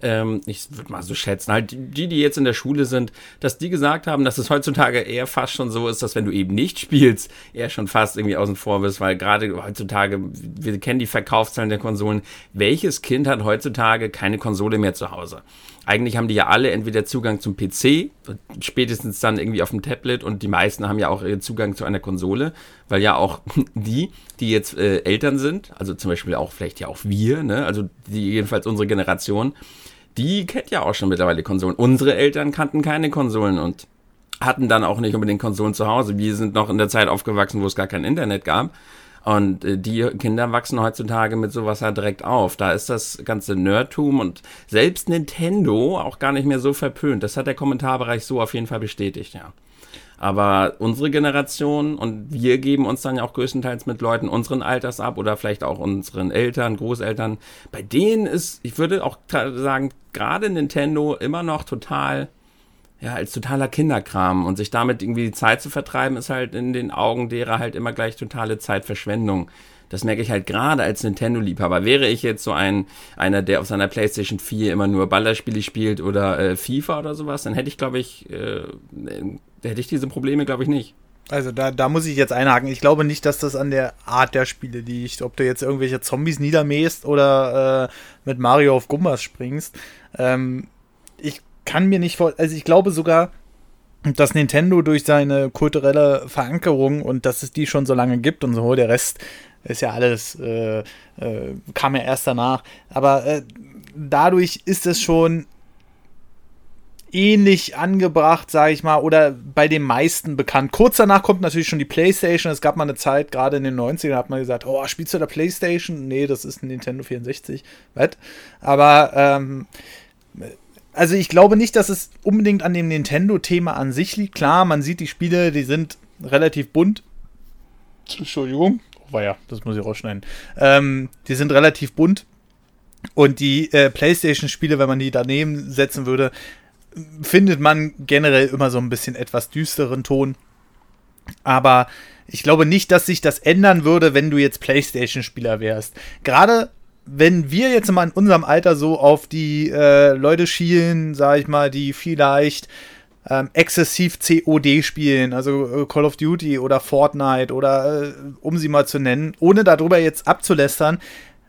ähm, ich würde mal so schätzen, halt die, die jetzt in der Schule sind, dass die gesagt haben, dass es heutzutage eher fast schon so ist, dass wenn du eben nicht spielst, eher schon fast irgendwie außen vor bist, weil gerade heutzutage, wir kennen die Verkaufszahlen der Konsolen, welches Kind hat heutzutage keine Konsole mehr zu Hause? Eigentlich haben die ja alle entweder Zugang zum PC, spätestens dann irgendwie auf dem Tablet und die meisten haben ja auch Zugang zu einer Konsole, weil ja auch die, die jetzt äh, Eltern sind, also zum Beispiel auch vielleicht ja auch wir, ne, also die jedenfalls unsere Generation, die kennt ja auch schon mittlerweile Konsolen. Unsere Eltern kannten keine Konsolen und hatten dann auch nicht unbedingt Konsolen zu Hause. Wir sind noch in der Zeit aufgewachsen, wo es gar kein Internet gab. Und äh, die Kinder wachsen heutzutage mit sowas halt direkt auf. Da ist das ganze Nerdtum und selbst Nintendo auch gar nicht mehr so verpönt. Das hat der Kommentarbereich so auf jeden Fall bestätigt, ja. Aber unsere Generation und wir geben uns dann ja auch größtenteils mit Leuten unseren Alters ab oder vielleicht auch unseren Eltern, Großeltern. Bei denen ist, ich würde auch sagen, gerade Nintendo immer noch total, ja, als totaler Kinderkram und sich damit irgendwie die Zeit zu vertreiben, ist halt in den Augen derer halt immer gleich totale Zeitverschwendung. Das merke ich halt gerade als Nintendo-Liebhaber. Wäre ich jetzt so ein, einer, der auf seiner PlayStation 4 immer nur Ballerspiele spielt oder äh, FIFA oder sowas, dann hätte ich, glaube ich, äh, hätte ich diese Probleme, glaube ich, nicht. Also da, da muss ich jetzt einhaken. Ich glaube nicht, dass das an der Art der Spiele liegt. Ob du jetzt irgendwelche Zombies niedermähst oder äh, mit Mario auf Gumbas springst. Ähm, ich kann mir nicht vor... Also ich glaube sogar, dass Nintendo durch seine kulturelle Verankerung und dass es die schon so lange gibt und so, der Rest ist ja alles, äh, äh, kam ja erst danach. Aber äh, dadurch ist es schon ähnlich angebracht, sage ich mal, oder bei den meisten bekannt. Kurz danach kommt natürlich schon die PlayStation. Es gab mal eine Zeit, gerade in den 90ern, hat man gesagt, oh, spielst du da PlayStation? Nee, das ist ein Nintendo 64. Was? Aber, ähm, also ich glaube nicht, dass es unbedingt an dem Nintendo-Thema an sich liegt. Klar, man sieht die Spiele, die sind relativ bunt. Entschuldigung war ja, das muss ich rausschneiden. Ähm, die sind relativ bunt. Und die äh, PlayStation-Spiele, wenn man die daneben setzen würde, findet man generell immer so ein bisschen etwas düsteren Ton. Aber ich glaube nicht, dass sich das ändern würde, wenn du jetzt PlayStation-Spieler wärst. Gerade wenn wir jetzt mal in unserem Alter so auf die äh, Leute schielen, sag ich mal, die vielleicht ähm, exzessiv COD spielen, also äh, Call of Duty oder Fortnite oder äh, um sie mal zu nennen, ohne darüber jetzt abzulästern,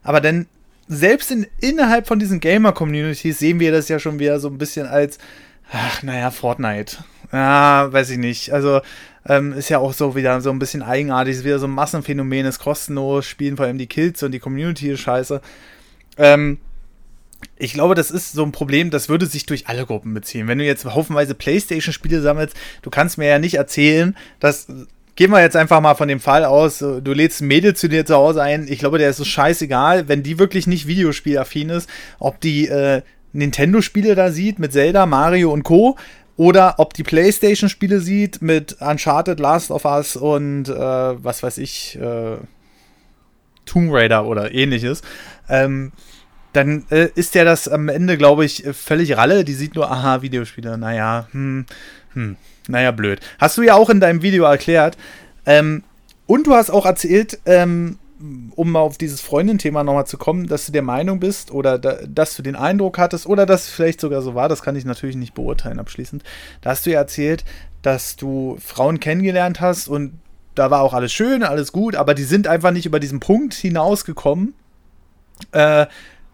aber dann selbst in, innerhalb von diesen Gamer-Communities sehen wir das ja schon wieder so ein bisschen als, ach, naja, Fortnite. Ja, weiß ich nicht. Also, ähm, ist ja auch so wieder so ein bisschen eigenartig, ist wieder so ein Massenphänomen, ist kostenlos, spielen vor allem die Kills und die Community ist scheiße. Ähm, ich glaube, das ist so ein Problem, das würde sich durch alle Gruppen beziehen. Wenn du jetzt haufenweise Playstation-Spiele sammelst, du kannst mir ja nicht erzählen, dass gehen wir jetzt einfach mal von dem Fall aus, du lädst ein Mädel zu dir zu Hause ein, ich glaube, der ist so scheißegal, wenn die wirklich nicht Videospielaffin ist, ob die äh, Nintendo-Spiele da sieht mit Zelda, Mario und Co. Oder ob die PlayStation-Spiele sieht mit Uncharted, Last of Us und äh, was weiß ich, äh, Tomb Raider oder ähnliches. Ähm, dann äh, ist ja das am Ende, glaube ich, völlig Ralle. Die sieht nur, aha, Videospiele, naja, hm, hm, naja, blöd. Hast du ja auch in deinem Video erklärt. Ähm, und du hast auch erzählt, ähm, um mal auf dieses Freundin-Thema nochmal zu kommen, dass du der Meinung bist oder da, dass du den Eindruck hattest oder dass es vielleicht sogar so war, das kann ich natürlich nicht beurteilen abschließend. Da hast du ja erzählt, dass du Frauen kennengelernt hast und da war auch alles schön, alles gut, aber die sind einfach nicht über diesen Punkt hinausgekommen, äh,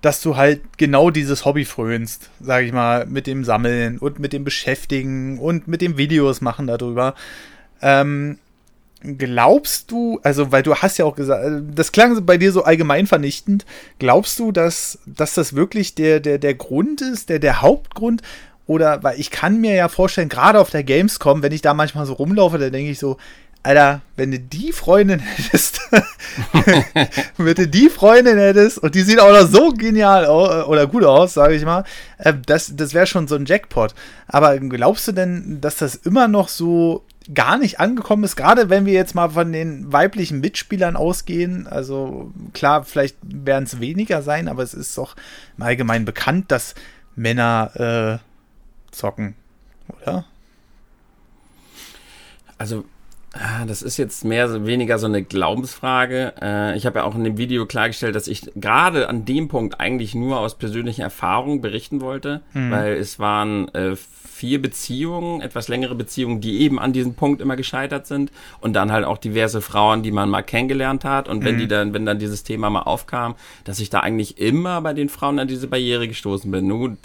dass du halt genau dieses Hobby frönst, sag ich mal, mit dem Sammeln und mit dem Beschäftigen und mit dem Videos machen darüber. Ähm, glaubst du, also weil du hast ja auch gesagt, äh, das klang bei dir so allgemein vernichtend, glaubst du, dass, dass das wirklich der, der, der Grund ist, der, der Hauptgrund? Oder, weil ich kann mir ja vorstellen, gerade auf der Gamescom, wenn ich da manchmal so rumlaufe, da denke ich so, Alter, wenn du die Freundin hättest, wenn du die Freundin hättest und die sieht auch noch so genial oder gut aus, sage ich mal, äh, das, das wäre schon so ein Jackpot. Aber glaubst du denn, dass das immer noch so gar nicht angekommen ist, gerade wenn wir jetzt mal von den weiblichen Mitspielern ausgehen. Also klar, vielleicht werden es weniger sein, aber es ist doch im Allgemeinen bekannt, dass Männer äh, zocken, oder? Also das ist jetzt mehr oder weniger so eine Glaubensfrage. Äh, ich habe ja auch in dem Video klargestellt, dass ich gerade an dem Punkt eigentlich nur aus persönlicher Erfahrung berichten wollte, mhm. weil es waren äh, vier Beziehungen, etwas längere Beziehungen, die eben an diesem Punkt immer gescheitert sind und dann halt auch diverse Frauen, die man mal kennengelernt hat und wenn mhm. die dann, wenn dann dieses Thema mal aufkam, dass ich da eigentlich immer bei den Frauen an diese Barriere gestoßen bin. Nun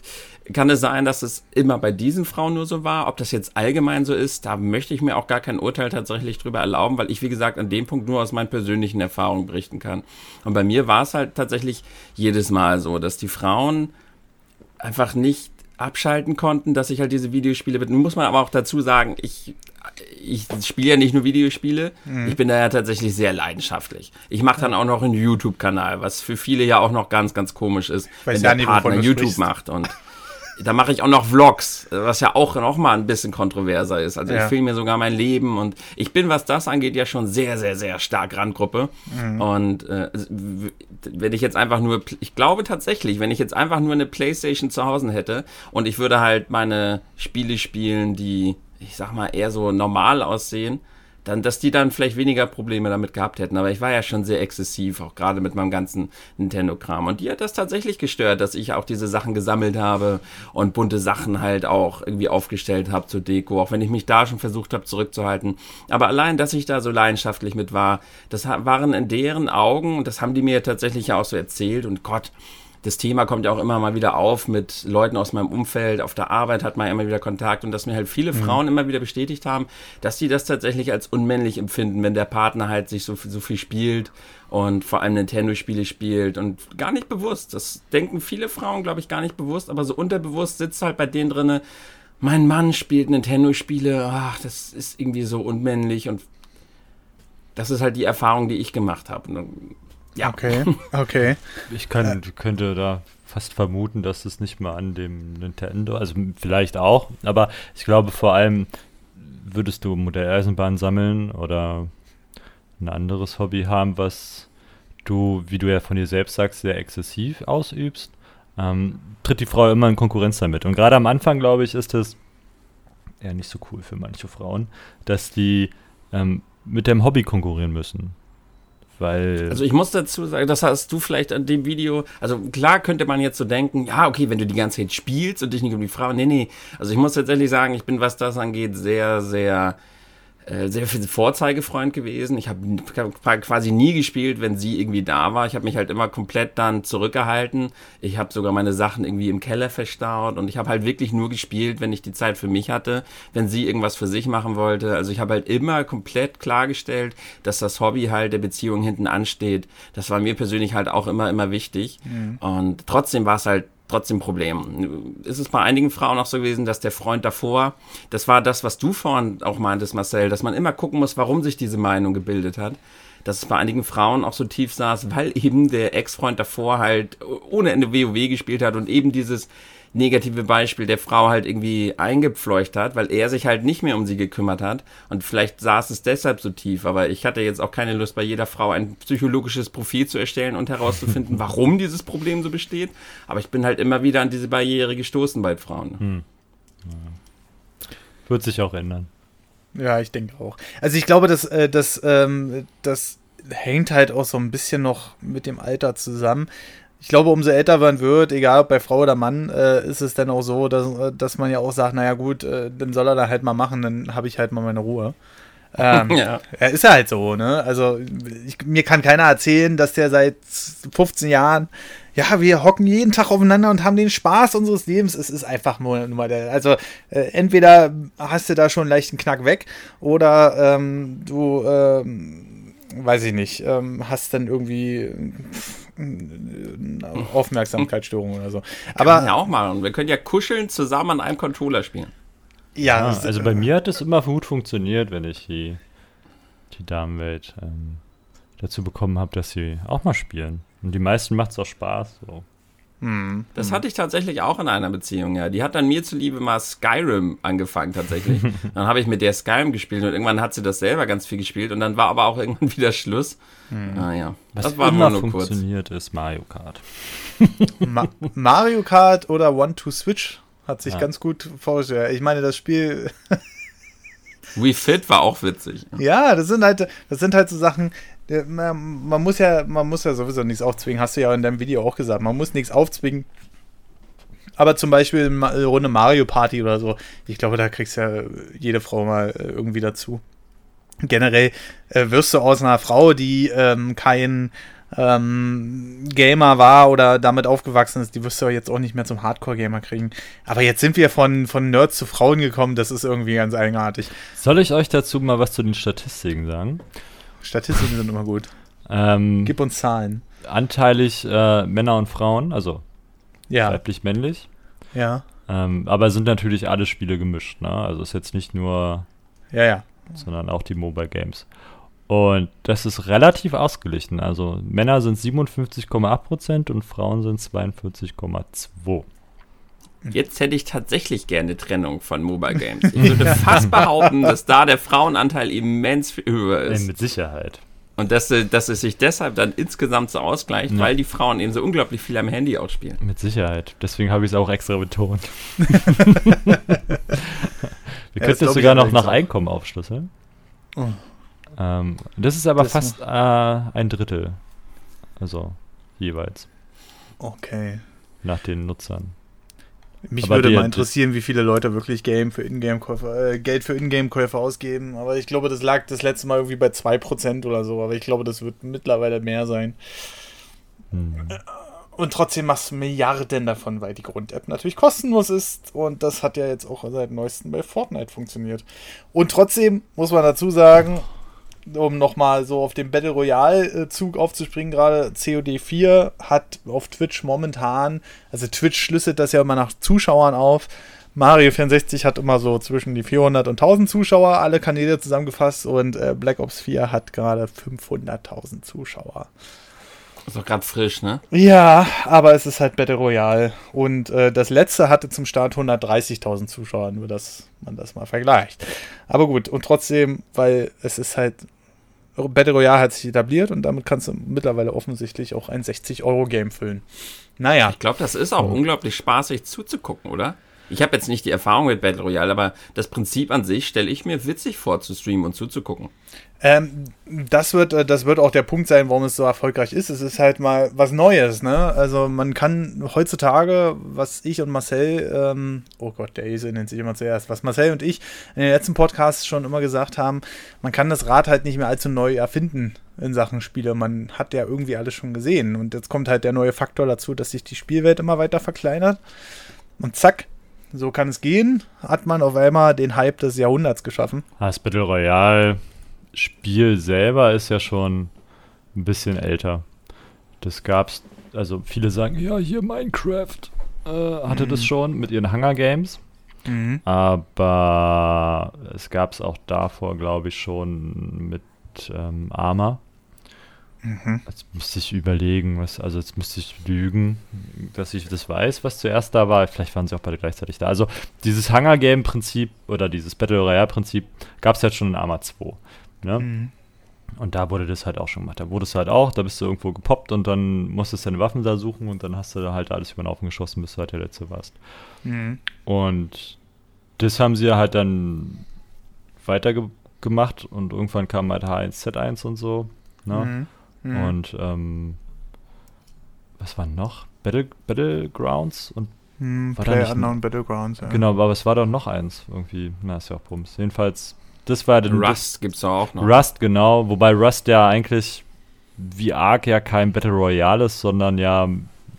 kann es sein, dass es immer bei diesen Frauen nur so war. Ob das jetzt allgemein so ist, da möchte ich mir auch gar kein Urteil tatsächlich drüber erlauben, weil ich, wie gesagt, an dem Punkt nur aus meinen persönlichen Erfahrungen berichten kann. Und bei mir war es halt tatsächlich jedes Mal so, dass die Frauen einfach nicht abschalten konnten, dass ich halt diese Videospiele. Nun muss man aber auch dazu sagen, ich, ich spiele ja nicht nur Videospiele, mhm. ich bin da ja tatsächlich sehr leidenschaftlich. Ich mache dann auch noch einen YouTube-Kanal, was für viele ja auch noch ganz, ganz komisch ist, wenn der Partner YouTube sprichst. macht und da mache ich auch noch Vlogs, was ja auch noch mal ein bisschen kontroverser ist. Also ja. ich filme mir sogar mein Leben und ich bin, was das angeht, ja schon sehr, sehr, sehr stark Randgruppe. Mhm. Und äh, wenn ich jetzt einfach nur, ich glaube tatsächlich, wenn ich jetzt einfach nur eine Playstation zu Hause hätte und ich würde halt meine Spiele spielen, die, ich sag mal, eher so normal aussehen, dann, dass die dann vielleicht weniger Probleme damit gehabt hätten. Aber ich war ja schon sehr exzessiv, auch gerade mit meinem ganzen Nintendo-Kram. Und die hat das tatsächlich gestört, dass ich auch diese Sachen gesammelt habe und bunte Sachen halt auch irgendwie aufgestellt habe zur Deko, auch wenn ich mich da schon versucht habe zurückzuhalten. Aber allein, dass ich da so leidenschaftlich mit war, das waren in deren Augen, und das haben die mir tatsächlich ja auch so erzählt, und Gott, das Thema kommt ja auch immer mal wieder auf mit Leuten aus meinem Umfeld. Auf der Arbeit hat man immer wieder Kontakt und dass mir halt viele mhm. Frauen immer wieder bestätigt haben, dass die das tatsächlich als unmännlich empfinden, wenn der Partner halt sich so, so viel spielt und vor allem Nintendo-Spiele spielt und gar nicht bewusst. Das denken viele Frauen, glaube ich, gar nicht bewusst, aber so unterbewusst sitzt halt bei denen drinne, mein Mann spielt Nintendo-Spiele, ach, das ist irgendwie so unmännlich und das ist halt die Erfahrung, die ich gemacht habe. Ja. Okay, okay. Ich kann, könnte da fast vermuten, dass es nicht mal an dem Nintendo, also vielleicht auch, aber ich glaube vor allem würdest du Modelleisenbahn sammeln oder ein anderes Hobby haben, was du, wie du ja von dir selbst sagst, sehr exzessiv ausübst, ähm, tritt die Frau immer in Konkurrenz damit. Und gerade am Anfang, glaube ich, ist es eher nicht so cool für manche Frauen, dass die ähm, mit dem Hobby konkurrieren müssen. Weil also ich muss dazu sagen, das hast du vielleicht an dem Video, also klar könnte man jetzt so denken, ja, okay, wenn du die ganze Zeit spielst und dich nicht um die Frau, nee, nee, also ich muss tatsächlich sagen, ich bin, was das angeht, sehr, sehr sehr viel Vorzeigefreund gewesen. Ich habe quasi nie gespielt, wenn sie irgendwie da war. Ich habe mich halt immer komplett dann zurückgehalten. Ich habe sogar meine Sachen irgendwie im Keller verstaut und ich habe halt wirklich nur gespielt, wenn ich die Zeit für mich hatte, wenn sie irgendwas für sich machen wollte. Also ich habe halt immer komplett klargestellt, dass das Hobby halt der Beziehung hinten ansteht. Das war mir persönlich halt auch immer, immer wichtig. Mhm. Und trotzdem war es halt trotzdem Problem. Ist es bei einigen Frauen auch so gewesen, dass der Freund davor, das war das, was du vorhin auch meintest, Marcel, dass man immer gucken muss, warum sich diese Meinung gebildet hat. Dass es bei einigen Frauen auch so tief saß, weil eben der Ex-Freund davor halt ohne Ende WoW gespielt hat und eben dieses, negative Beispiel der Frau halt irgendwie eingepfleucht hat, weil er sich halt nicht mehr um sie gekümmert hat. Und vielleicht saß es deshalb so tief. Aber ich hatte jetzt auch keine Lust, bei jeder Frau ein psychologisches Profil zu erstellen und herauszufinden, warum dieses Problem so besteht. Aber ich bin halt immer wieder an diese Barriere gestoßen bei Frauen. Hm. Ja. Wird sich auch ändern. Ja, ich denke auch. Also ich glaube, dass äh, das, ähm, das hängt halt auch so ein bisschen noch mit dem Alter zusammen ich glaube, umso älter man wird, egal ob bei Frau oder Mann, äh, ist es dann auch so, dass, äh, dass man ja auch sagt, naja gut, äh, dann soll er da halt mal machen, dann habe ich halt mal meine Ruhe. Ähm, ja. ja. Ist ja halt so, ne? Also ich, mir kann keiner erzählen, dass der seit 15 Jahren, ja, wir hocken jeden Tag aufeinander und haben den Spaß unseres Lebens. Es ist einfach nur, nur der, also äh, entweder hast du da schon einen leichten Knack weg oder ähm, du, ähm, weiß ich nicht, ähm, hast dann irgendwie Aufmerksamkeitsstörung oder so. Aber Kann ja auch machen. Wir können ja kuscheln zusammen an einem Controller spielen. Ja, ja also bei mir hat es immer gut funktioniert, wenn ich die, die Damenwelt ähm, dazu bekommen habe, dass sie auch mal spielen. Und die meisten macht es auch Spaß. So. Hm. Das hatte ich tatsächlich auch in einer Beziehung, ja. Die hat dann mir zuliebe mal Skyrim angefangen, tatsächlich. dann habe ich mit der Skyrim gespielt und irgendwann hat sie das selber ganz viel gespielt und dann war aber auch irgendwann wieder Schluss. Hm. Ah, ja. Was das war immer nur funktioniert, kurz. ist Mario Kart. Ma Mario Kart oder One-to-Switch hat sich ja. ganz gut vorgestellt. Ich meine, das Spiel. We Fit war auch witzig. Ja, das sind halt, das sind halt so Sachen, man, man, muss ja, man muss ja sowieso nichts aufzwingen, hast du ja in deinem Video auch gesagt. Man muss nichts aufzwingen. Aber zum Beispiel eine Runde Mario Party oder so, ich glaube, da kriegst ja jede Frau mal äh, irgendwie dazu. Generell äh, wirst du aus einer Frau, die ähm, kein ähm, Gamer war oder damit aufgewachsen ist, die wirst du jetzt auch nicht mehr zum Hardcore-Gamer kriegen. Aber jetzt sind wir von, von Nerds zu Frauen gekommen, das ist irgendwie ganz eigenartig. Soll ich euch dazu mal was zu den Statistiken sagen? Statistiken sind immer gut. Ähm, Gib uns Zahlen. Anteilig äh, Männer und Frauen, also ja. weiblich-männlich. Ja. Ähm, aber sind natürlich alle Spiele gemischt, ne? Also ist jetzt nicht nur. Ja, ja. Sondern auch die Mobile Games. Und das ist relativ ausgeglichen. Also Männer sind 57,8% und Frauen sind 42,2%. Jetzt hätte ich tatsächlich gerne Trennung von Mobile Games. Ich würde fast behaupten, dass da der Frauenanteil immens höher ist. Nee, mit Sicherheit. Und dass, dass es sich deshalb dann insgesamt so ausgleicht, ja. weil die Frauen eben so unglaublich viel am Handy ausspielen. Mit Sicherheit. Deswegen habe ich es auch extra betont. Wir ja, könnten es sogar noch nach Einkommen aufschlüsseln. Oh. Ähm, das ist aber das fast äh, ein Drittel. Also jeweils. Okay. Nach den Nutzern. Mich aber würde mal interessieren, wie viele Leute wirklich Game für Ingame-Käufer, äh, Geld für Ingame-Käufer ausgeben. Aber ich glaube, das lag das letzte Mal irgendwie bei 2% oder so. Aber ich glaube, das wird mittlerweile mehr sein. Hm. Und trotzdem machst du Milliarden davon, weil die Grund-App natürlich kostenlos ist. Und das hat ja jetzt auch seit neuestem bei Fortnite funktioniert. Und trotzdem muss man dazu sagen, um nochmal so auf den Battle Royale-Zug aufzuspringen, gerade COD 4 hat auf Twitch momentan, also Twitch schlüsselt das ja immer nach Zuschauern auf. Mario 64 hat immer so zwischen die 400 und 1000 Zuschauer, alle Kanäle zusammengefasst und äh, Black Ops 4 hat gerade 500.000 Zuschauer. Ist doch gerade frisch, ne? Ja, aber es ist halt Battle Royale. Und äh, das letzte hatte zum Start 130.000 Zuschauer, nur dass man das mal vergleicht. Aber gut, und trotzdem, weil es ist halt Battle Royale hat sich etabliert und damit kannst du mittlerweile offensichtlich auch ein 60-Euro-Game füllen. Naja. Ich glaube, das ist auch mhm. unglaublich spaßig zuzugucken, oder? Ich habe jetzt nicht die Erfahrung mit Battle Royale, aber das Prinzip an sich stelle ich mir witzig vor, zu streamen und zuzugucken. Ähm, das, wird, äh, das wird auch der Punkt sein, warum es so erfolgreich ist. Es ist halt mal was Neues, ne? Also man kann heutzutage, was ich und Marcel, ähm, oh Gott, der Esel nennt sich immer zuerst, was Marcel und ich in den letzten Podcasts schon immer gesagt haben, man kann das Rad halt nicht mehr allzu neu erfinden in Sachen Spiele. Man hat ja irgendwie alles schon gesehen. Und jetzt kommt halt der neue Faktor dazu, dass sich die Spielwelt immer weiter verkleinert. Und zack, so kann es gehen, hat man auf einmal den Hype des Jahrhunderts geschaffen. Battle Royale Spiel selber ist ja schon ein bisschen älter. Das gab's, also viele sagen, ja, hier Minecraft äh, hatte mhm. das schon mit ihren Hunger Games. Mhm. Aber es gab es auch davor, glaube ich, schon mit ähm, Arma. Mhm. Jetzt müsste ich überlegen, was, also jetzt müsste ich lügen, dass ich das weiß, was zuerst da war. Vielleicht waren sie auch beide gleichzeitig da. Also dieses Hunger Game Prinzip oder dieses Battle Royale Prinzip gab es jetzt schon in Arma 2. Ne? Mhm. Und da wurde das halt auch schon gemacht. Da wurdest du halt auch, da bist du irgendwo gepoppt und dann musstest du deine Waffen da suchen und dann hast du da halt alles über den Haufen geschossen, bis du halt der Letzte warst. Mhm. Und das haben sie halt dann weitergemacht und irgendwann kam halt H1Z1 und so. Ne? Mhm. Mhm. Und ähm, was war noch? Battle, Battlegrounds und hm, Play Unknown Battlegrounds, ja. Genau, aber es war doch noch eins irgendwie. Na, ist ja auch Bums. Jedenfalls, das war dann. Rust gibt es auch noch. Rust, genau. Wobei Rust ja eigentlich wie Ark ja kein Battle Royale ist, sondern ja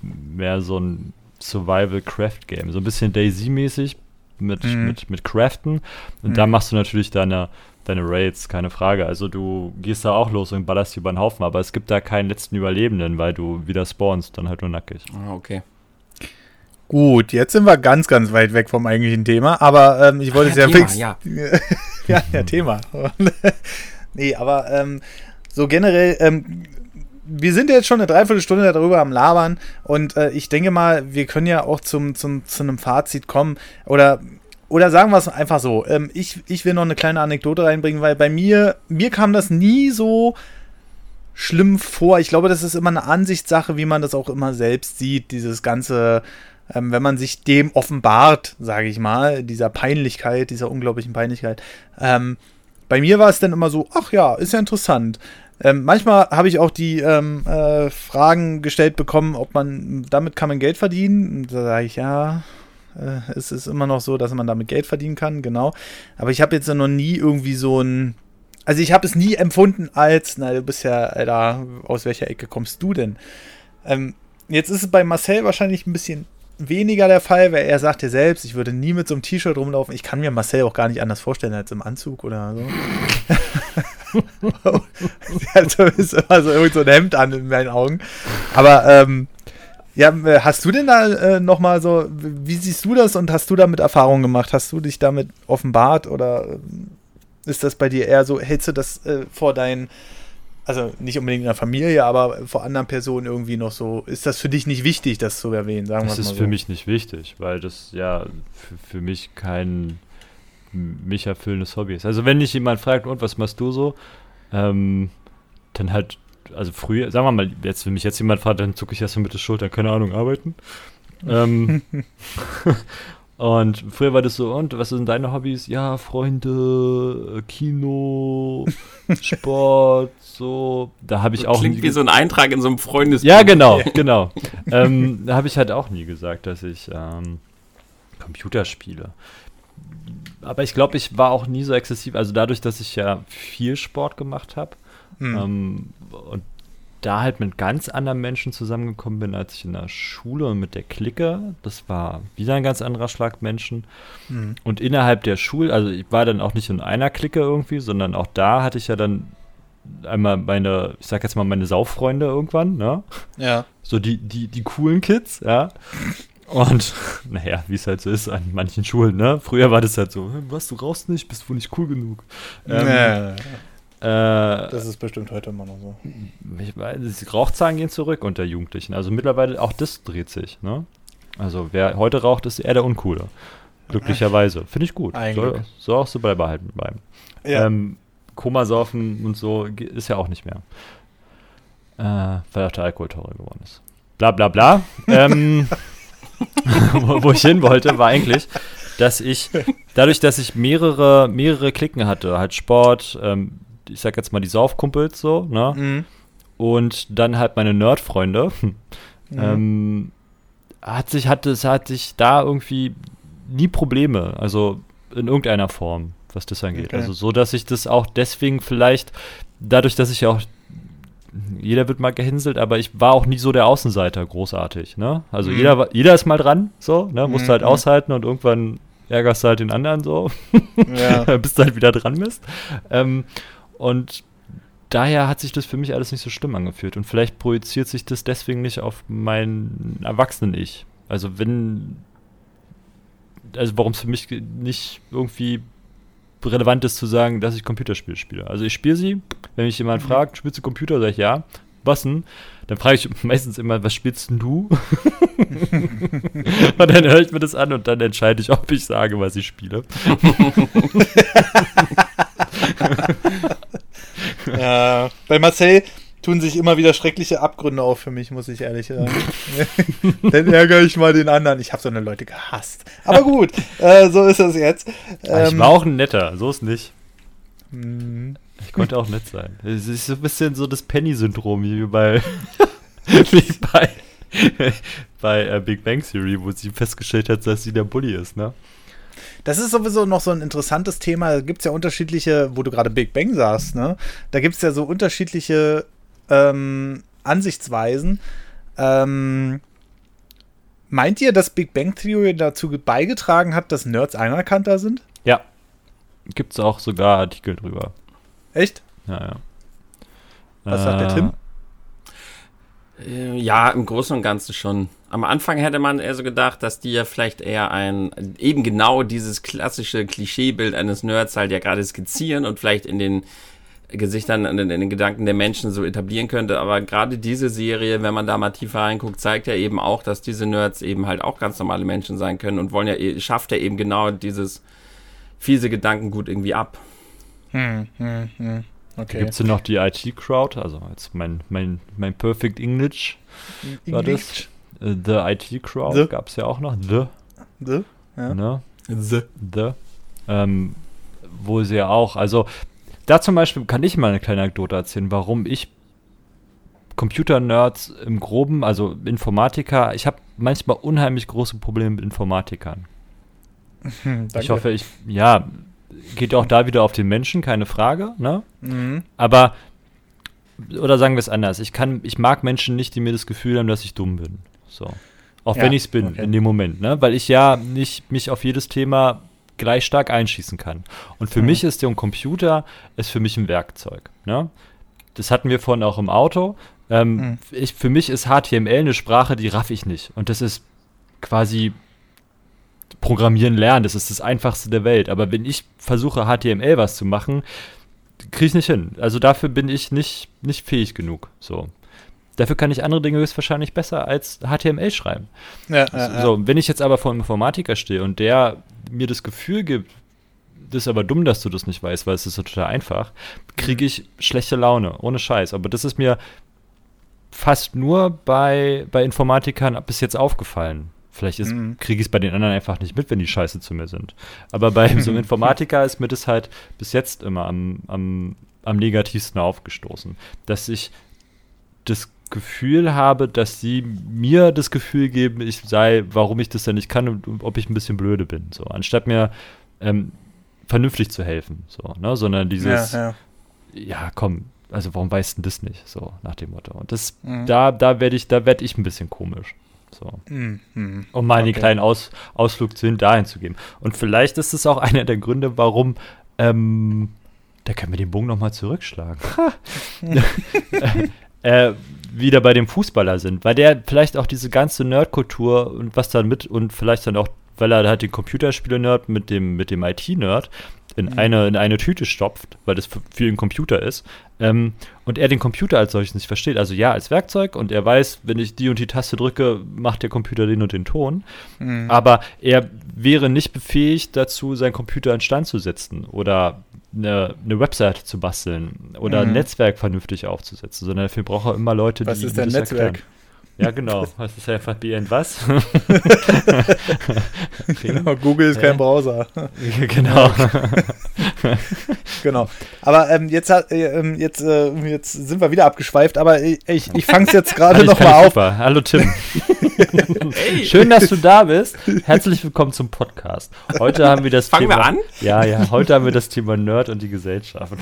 mehr so ein Survival-Craft-Game. So ein bisschen Daisy-mäßig mit, mhm. mit, mit Craften. Und mhm. da machst du natürlich deine deine Raids, keine Frage. Also du gehst da auch los und ballerst über den Haufen, aber es gibt da keinen letzten Überlebenden, weil du wieder spawnst, dann halt nur nackig. Ah, okay. Gut, jetzt sind wir ganz, ganz weit weg vom eigentlichen Thema, aber ähm, ich wollte es ja, ja fix. Ja. ja, ja, Thema. nee, aber ähm, so generell, ähm, wir sind jetzt schon eine Dreiviertelstunde darüber am Labern und äh, ich denke mal, wir können ja auch zum, zum, zu einem Fazit kommen. Oder oder sagen wir es einfach so, ähm, ich, ich will noch eine kleine Anekdote reinbringen, weil bei mir, mir kam das nie so schlimm vor. Ich glaube, das ist immer eine Ansichtssache, wie man das auch immer selbst sieht, dieses ganze, ähm, wenn man sich dem offenbart, sage ich mal, dieser Peinlichkeit, dieser unglaublichen Peinlichkeit. Ähm, bei mir war es dann immer so, ach ja, ist ja interessant. Ähm, manchmal habe ich auch die ähm, äh, Fragen gestellt bekommen, ob man damit kann man Geld verdienen. da sage ich ja, äh, es ist immer noch so, dass man damit Geld verdienen kann, genau. Aber ich habe jetzt noch nie irgendwie so ein. Also ich habe es nie empfunden als, na, du bist ja, Alter, aus welcher Ecke kommst du denn? Ähm, jetzt ist es bei Marcel wahrscheinlich ein bisschen weniger der Fall, weil er sagt ja selbst, ich würde nie mit so einem T-Shirt rumlaufen. Ich kann mir Marcel auch gar nicht anders vorstellen als im Anzug oder so. er hat so, immer so, so ein Hemd an in meinen Augen. Aber ähm, ja, äh, hast du denn da äh, nochmal so, wie siehst du das und hast du damit Erfahrungen gemacht? Hast du dich damit offenbart oder äh, ist das bei dir eher so, hältst du das äh, vor deinen, also nicht unbedingt in der Familie, aber vor anderen Personen irgendwie noch so, ist das für dich nicht wichtig, das zu erwähnen? Sagen das ist so. für mich nicht wichtig, weil das ja für, für mich kein mich erfüllendes Hobby ist. Also wenn dich jemand fragt, und was machst du so, ähm, dann halt also früher, sagen wir mal, jetzt, wenn mich jetzt jemand fragt, dann zucke ich erstmal mit der Schulter, keine Ahnung, arbeiten. ähm, und früher war das so, und was sind deine Hobbys? Ja, Freunde, äh, Kino, Sport, so. Da habe ich auch. Klingt wie so ein Eintrag in so einem Freundes. Ja, genau, genau. ähm, da habe ich halt auch nie gesagt, dass ich ähm, Computer spiele. Aber ich glaube, ich war auch nie so exzessiv. Also dadurch, dass ich ja viel Sport gemacht habe, Mhm. Ähm, und da halt mit ganz anderen Menschen zusammengekommen bin, als ich in der Schule und mit der Clique. Das war wieder ein ganz anderer Schlag Menschen. Mhm. Und innerhalb der Schule, also ich war dann auch nicht in einer Clique irgendwie, sondern auch da hatte ich ja dann einmal meine, ich sag jetzt mal meine Sauffreunde irgendwann, ne? Ja. So die, die, die coolen Kids, ja. Und naja, wie es halt so ist an manchen Schulen, ne? Früher war das halt so, was, du rauchst nicht, bist wohl nicht cool genug. Ähm, ja. Äh, das ist bestimmt heute immer noch so. Ich weiß, die Rauchzahlen gehen zurück unter Jugendlichen. Also mittlerweile auch das dreht sich. Ne? Also wer heute raucht, ist eher der Uncoole. Glücklicherweise. Finde ich gut. Soll, soll, auch so beibehalten bleiben. Ja. Ähm, Komasaufen und so ist ja auch nicht mehr. Äh, weil auch der Alkohol teurer geworden ist. Bla bla bla. ähm, wo, wo ich hin wollte, war eigentlich, dass ich, dadurch, dass ich mehrere, mehrere Klicken hatte, halt Sport, ähm, ich sag jetzt mal die Saufkumpels so, ne? Mhm. Und dann halt meine Nerd-Freunde, Mhm. ähm, hat sich, hat es, hat sich da irgendwie nie Probleme, also in irgendeiner Form, was das angeht. Okay. Also so, dass ich das auch deswegen vielleicht, dadurch, dass ich ja auch jeder wird mal gehänselt, aber ich war auch nie so der Außenseiter großartig, ne? Also Mhm. jeder, jeder ist mal dran, so, ne? Musst Mhm, du halt mhm. aushalten und irgendwann ärgerst du halt den anderen so, Ja. bis du halt wieder dran bist. Ähm, und daher hat sich das für mich alles nicht so schlimm angefühlt. Und vielleicht projiziert sich das deswegen nicht auf mein Erwachsenen-Ich. Also wenn, also warum es für mich nicht irgendwie relevant ist zu sagen, dass ich Computerspiele spiele. Also ich spiele sie, wenn mich jemand fragt, spielst du Computer, sage ich ja. Was denn? Dann frage ich meistens immer, was spielst denn du? und dann höre ich mir das an und dann entscheide ich, ob ich sage, was ich spiele. Ja, bei Marcel tun sich immer wieder schreckliche Abgründe auf für mich, muss ich ehrlich sagen. Dann ärgere ich mal den anderen. Ich habe so eine Leute gehasst. Aber gut, äh, so ist es jetzt. Ah, ich Ähm, war auch ein netter, so ist nicht. mh, Ich konnte auch nett sein. Es ist so ein bisschen so das Penny-Syndrom wie bei, wie bei, bei äh, Big Bang Theory, wo sie festgestellt hat, dass sie der Bully ist, ne? Das ist sowieso noch so ein interessantes Thema. Da gibt es ja unterschiedliche, wo du gerade Big Bang sagst, ne? Da gibt es ja so unterschiedliche ähm, Ansichtsweisen. Ähm, meint ihr, dass Big Bang Theory dazu beigetragen hat, dass Nerds anerkannter sind? Ja. Gibt es auch sogar Artikel drüber. Echt? Ja, ja. Was sagt der Tim? Äh, Ja, im Großen und Ganzen schon. Am Anfang hätte man eher so gedacht, dass die ja vielleicht eher ein, eben genau dieses klassische Klischeebild eines Nerds halt ja gerade skizzieren und vielleicht in den Gesichtern, in den, Gedanken der Menschen so etablieren könnte. Aber gerade diese Serie, wenn man da mal tiefer reinguckt, zeigt ja eben auch, dass diese Nerds eben halt auch ganz normale Menschen sein können und wollen ja, eh- schafft ja eben genau dieses fiese Gedankengut irgendwie ab. Hm, hm, hm. Da Okay. gibt es noch die IT-Crowd, also jetzt mein, mein, mein Perfect English, war das? Äh, The IT-Crowd The? gab es ja auch noch. The, The? Ja. ne? The. Ähm, wo sie ja auch, also da zum Beispiel kann ich mal eine kleine Anekdote erzählen, warum ich Computer-Nerds im Groben, also Informatiker, ich habe manchmal unheimlich große Probleme mit Informatikern. Ich hoffe, ich, ja, geht auch da wieder auf den Menschen, keine Frage, ne? Mhm. Aber, oder sagen wir es anders, ich kann, ich mag Menschen nicht, die mir das Gefühl haben, dass ich dumm bin. So. Auch Ja, wenn ich es bin, okay. in dem Moment, ne? Weil ich ja nicht mich auf jedes Thema gleich stark einschießen kann. Und für Mhm. mich ist der Computer ist für mich ein Werkzeug. Ne? Das hatten wir vorhin auch im Auto. Ähm, Mhm. ich, für mich ist HTML eine Sprache, die raff ich nicht. Und das ist quasi Programmieren lernen. Das ist das Einfachste der Welt. Aber wenn ich versuche, HTML was zu machen, kriege ich nicht hin. Also dafür bin ich nicht, nicht fähig genug. So. Dafür kann ich andere Dinge höchstwahrscheinlich besser als HTML schreiben. Ja, ja, ja. So, wenn ich jetzt aber vor einem Informatiker stehe und der mir das Gefühl gibt, das ist aber dumm, dass du das nicht weißt, weil es ist so total einfach, kriege ich schlechte Laune, ohne Scheiß. Aber das ist mir fast nur bei, bei Informatikern bis jetzt aufgefallen. Vielleicht Mhm. kriege ich es bei den anderen einfach nicht mit, wenn die scheiße zu mir sind. Aber bei so einem Informatiker ist mir das halt bis jetzt immer am, am, am negativsten aufgestoßen. Dass ich das Gefühl habe, dass sie mir das Gefühl geben, ich sei, warum ich das denn nicht kann und ob ich ein bisschen blöde bin. So, anstatt mir ähm, vernünftig zu helfen. So, ne? Sondern dieses, ja, ja. ja, komm, also warum weißt du denn das nicht? So, nach dem Motto. Und das, Mhm. da, da werde ich, da werde ich ein bisschen komisch. So. Mhm. Um mal einen Okay. kleinen Aus, Ausflug zu hin dahin zu geben. Und vielleicht ist es auch einer der Gründe, warum, ähm, da können wir den Bogen nochmal zurückschlagen. äh, wieder bei dem Fußballer sind, weil der vielleicht auch diese ganze Nerdkultur und was dann mit und vielleicht dann auch, weil er halt den Computerspieler-Nerd mit dem, mit dem IT-Nerd, in, mhm. eine, in eine Tüte stopft, weil das für, für ihn Computer ist, ähm, und er den Computer als solches nicht versteht. Also ja, als Werkzeug und er weiß, wenn ich die und die Taste drücke, macht der Computer den und den Ton. Mhm. Aber er wäre nicht befähigt dazu, seinen Computer instand zu setzen oder eine, eine Website zu basteln oder mhm. ein Netzwerk vernünftig aufzusetzen, sondern dafür braucht er immer Leute, Was die. Was ist denn Netzwerk? Erklären. Ja, genau. Das ist einfach BN was? genau, Google ist kein Browser. genau. genau. Aber ähm, jetzt, äh, ähm, jetzt, äh, jetzt sind wir wieder abgeschweift, aber ich, ich, ich fange es jetzt gerade nochmal auf. Super. Hallo Tim. hey. Schön, dass du da bist. Herzlich willkommen zum Podcast. Heute haben wir das Fangen Thema. Fangen wir an? Ja, ja. Heute haben wir das Thema Nerd und die Gesellschaft.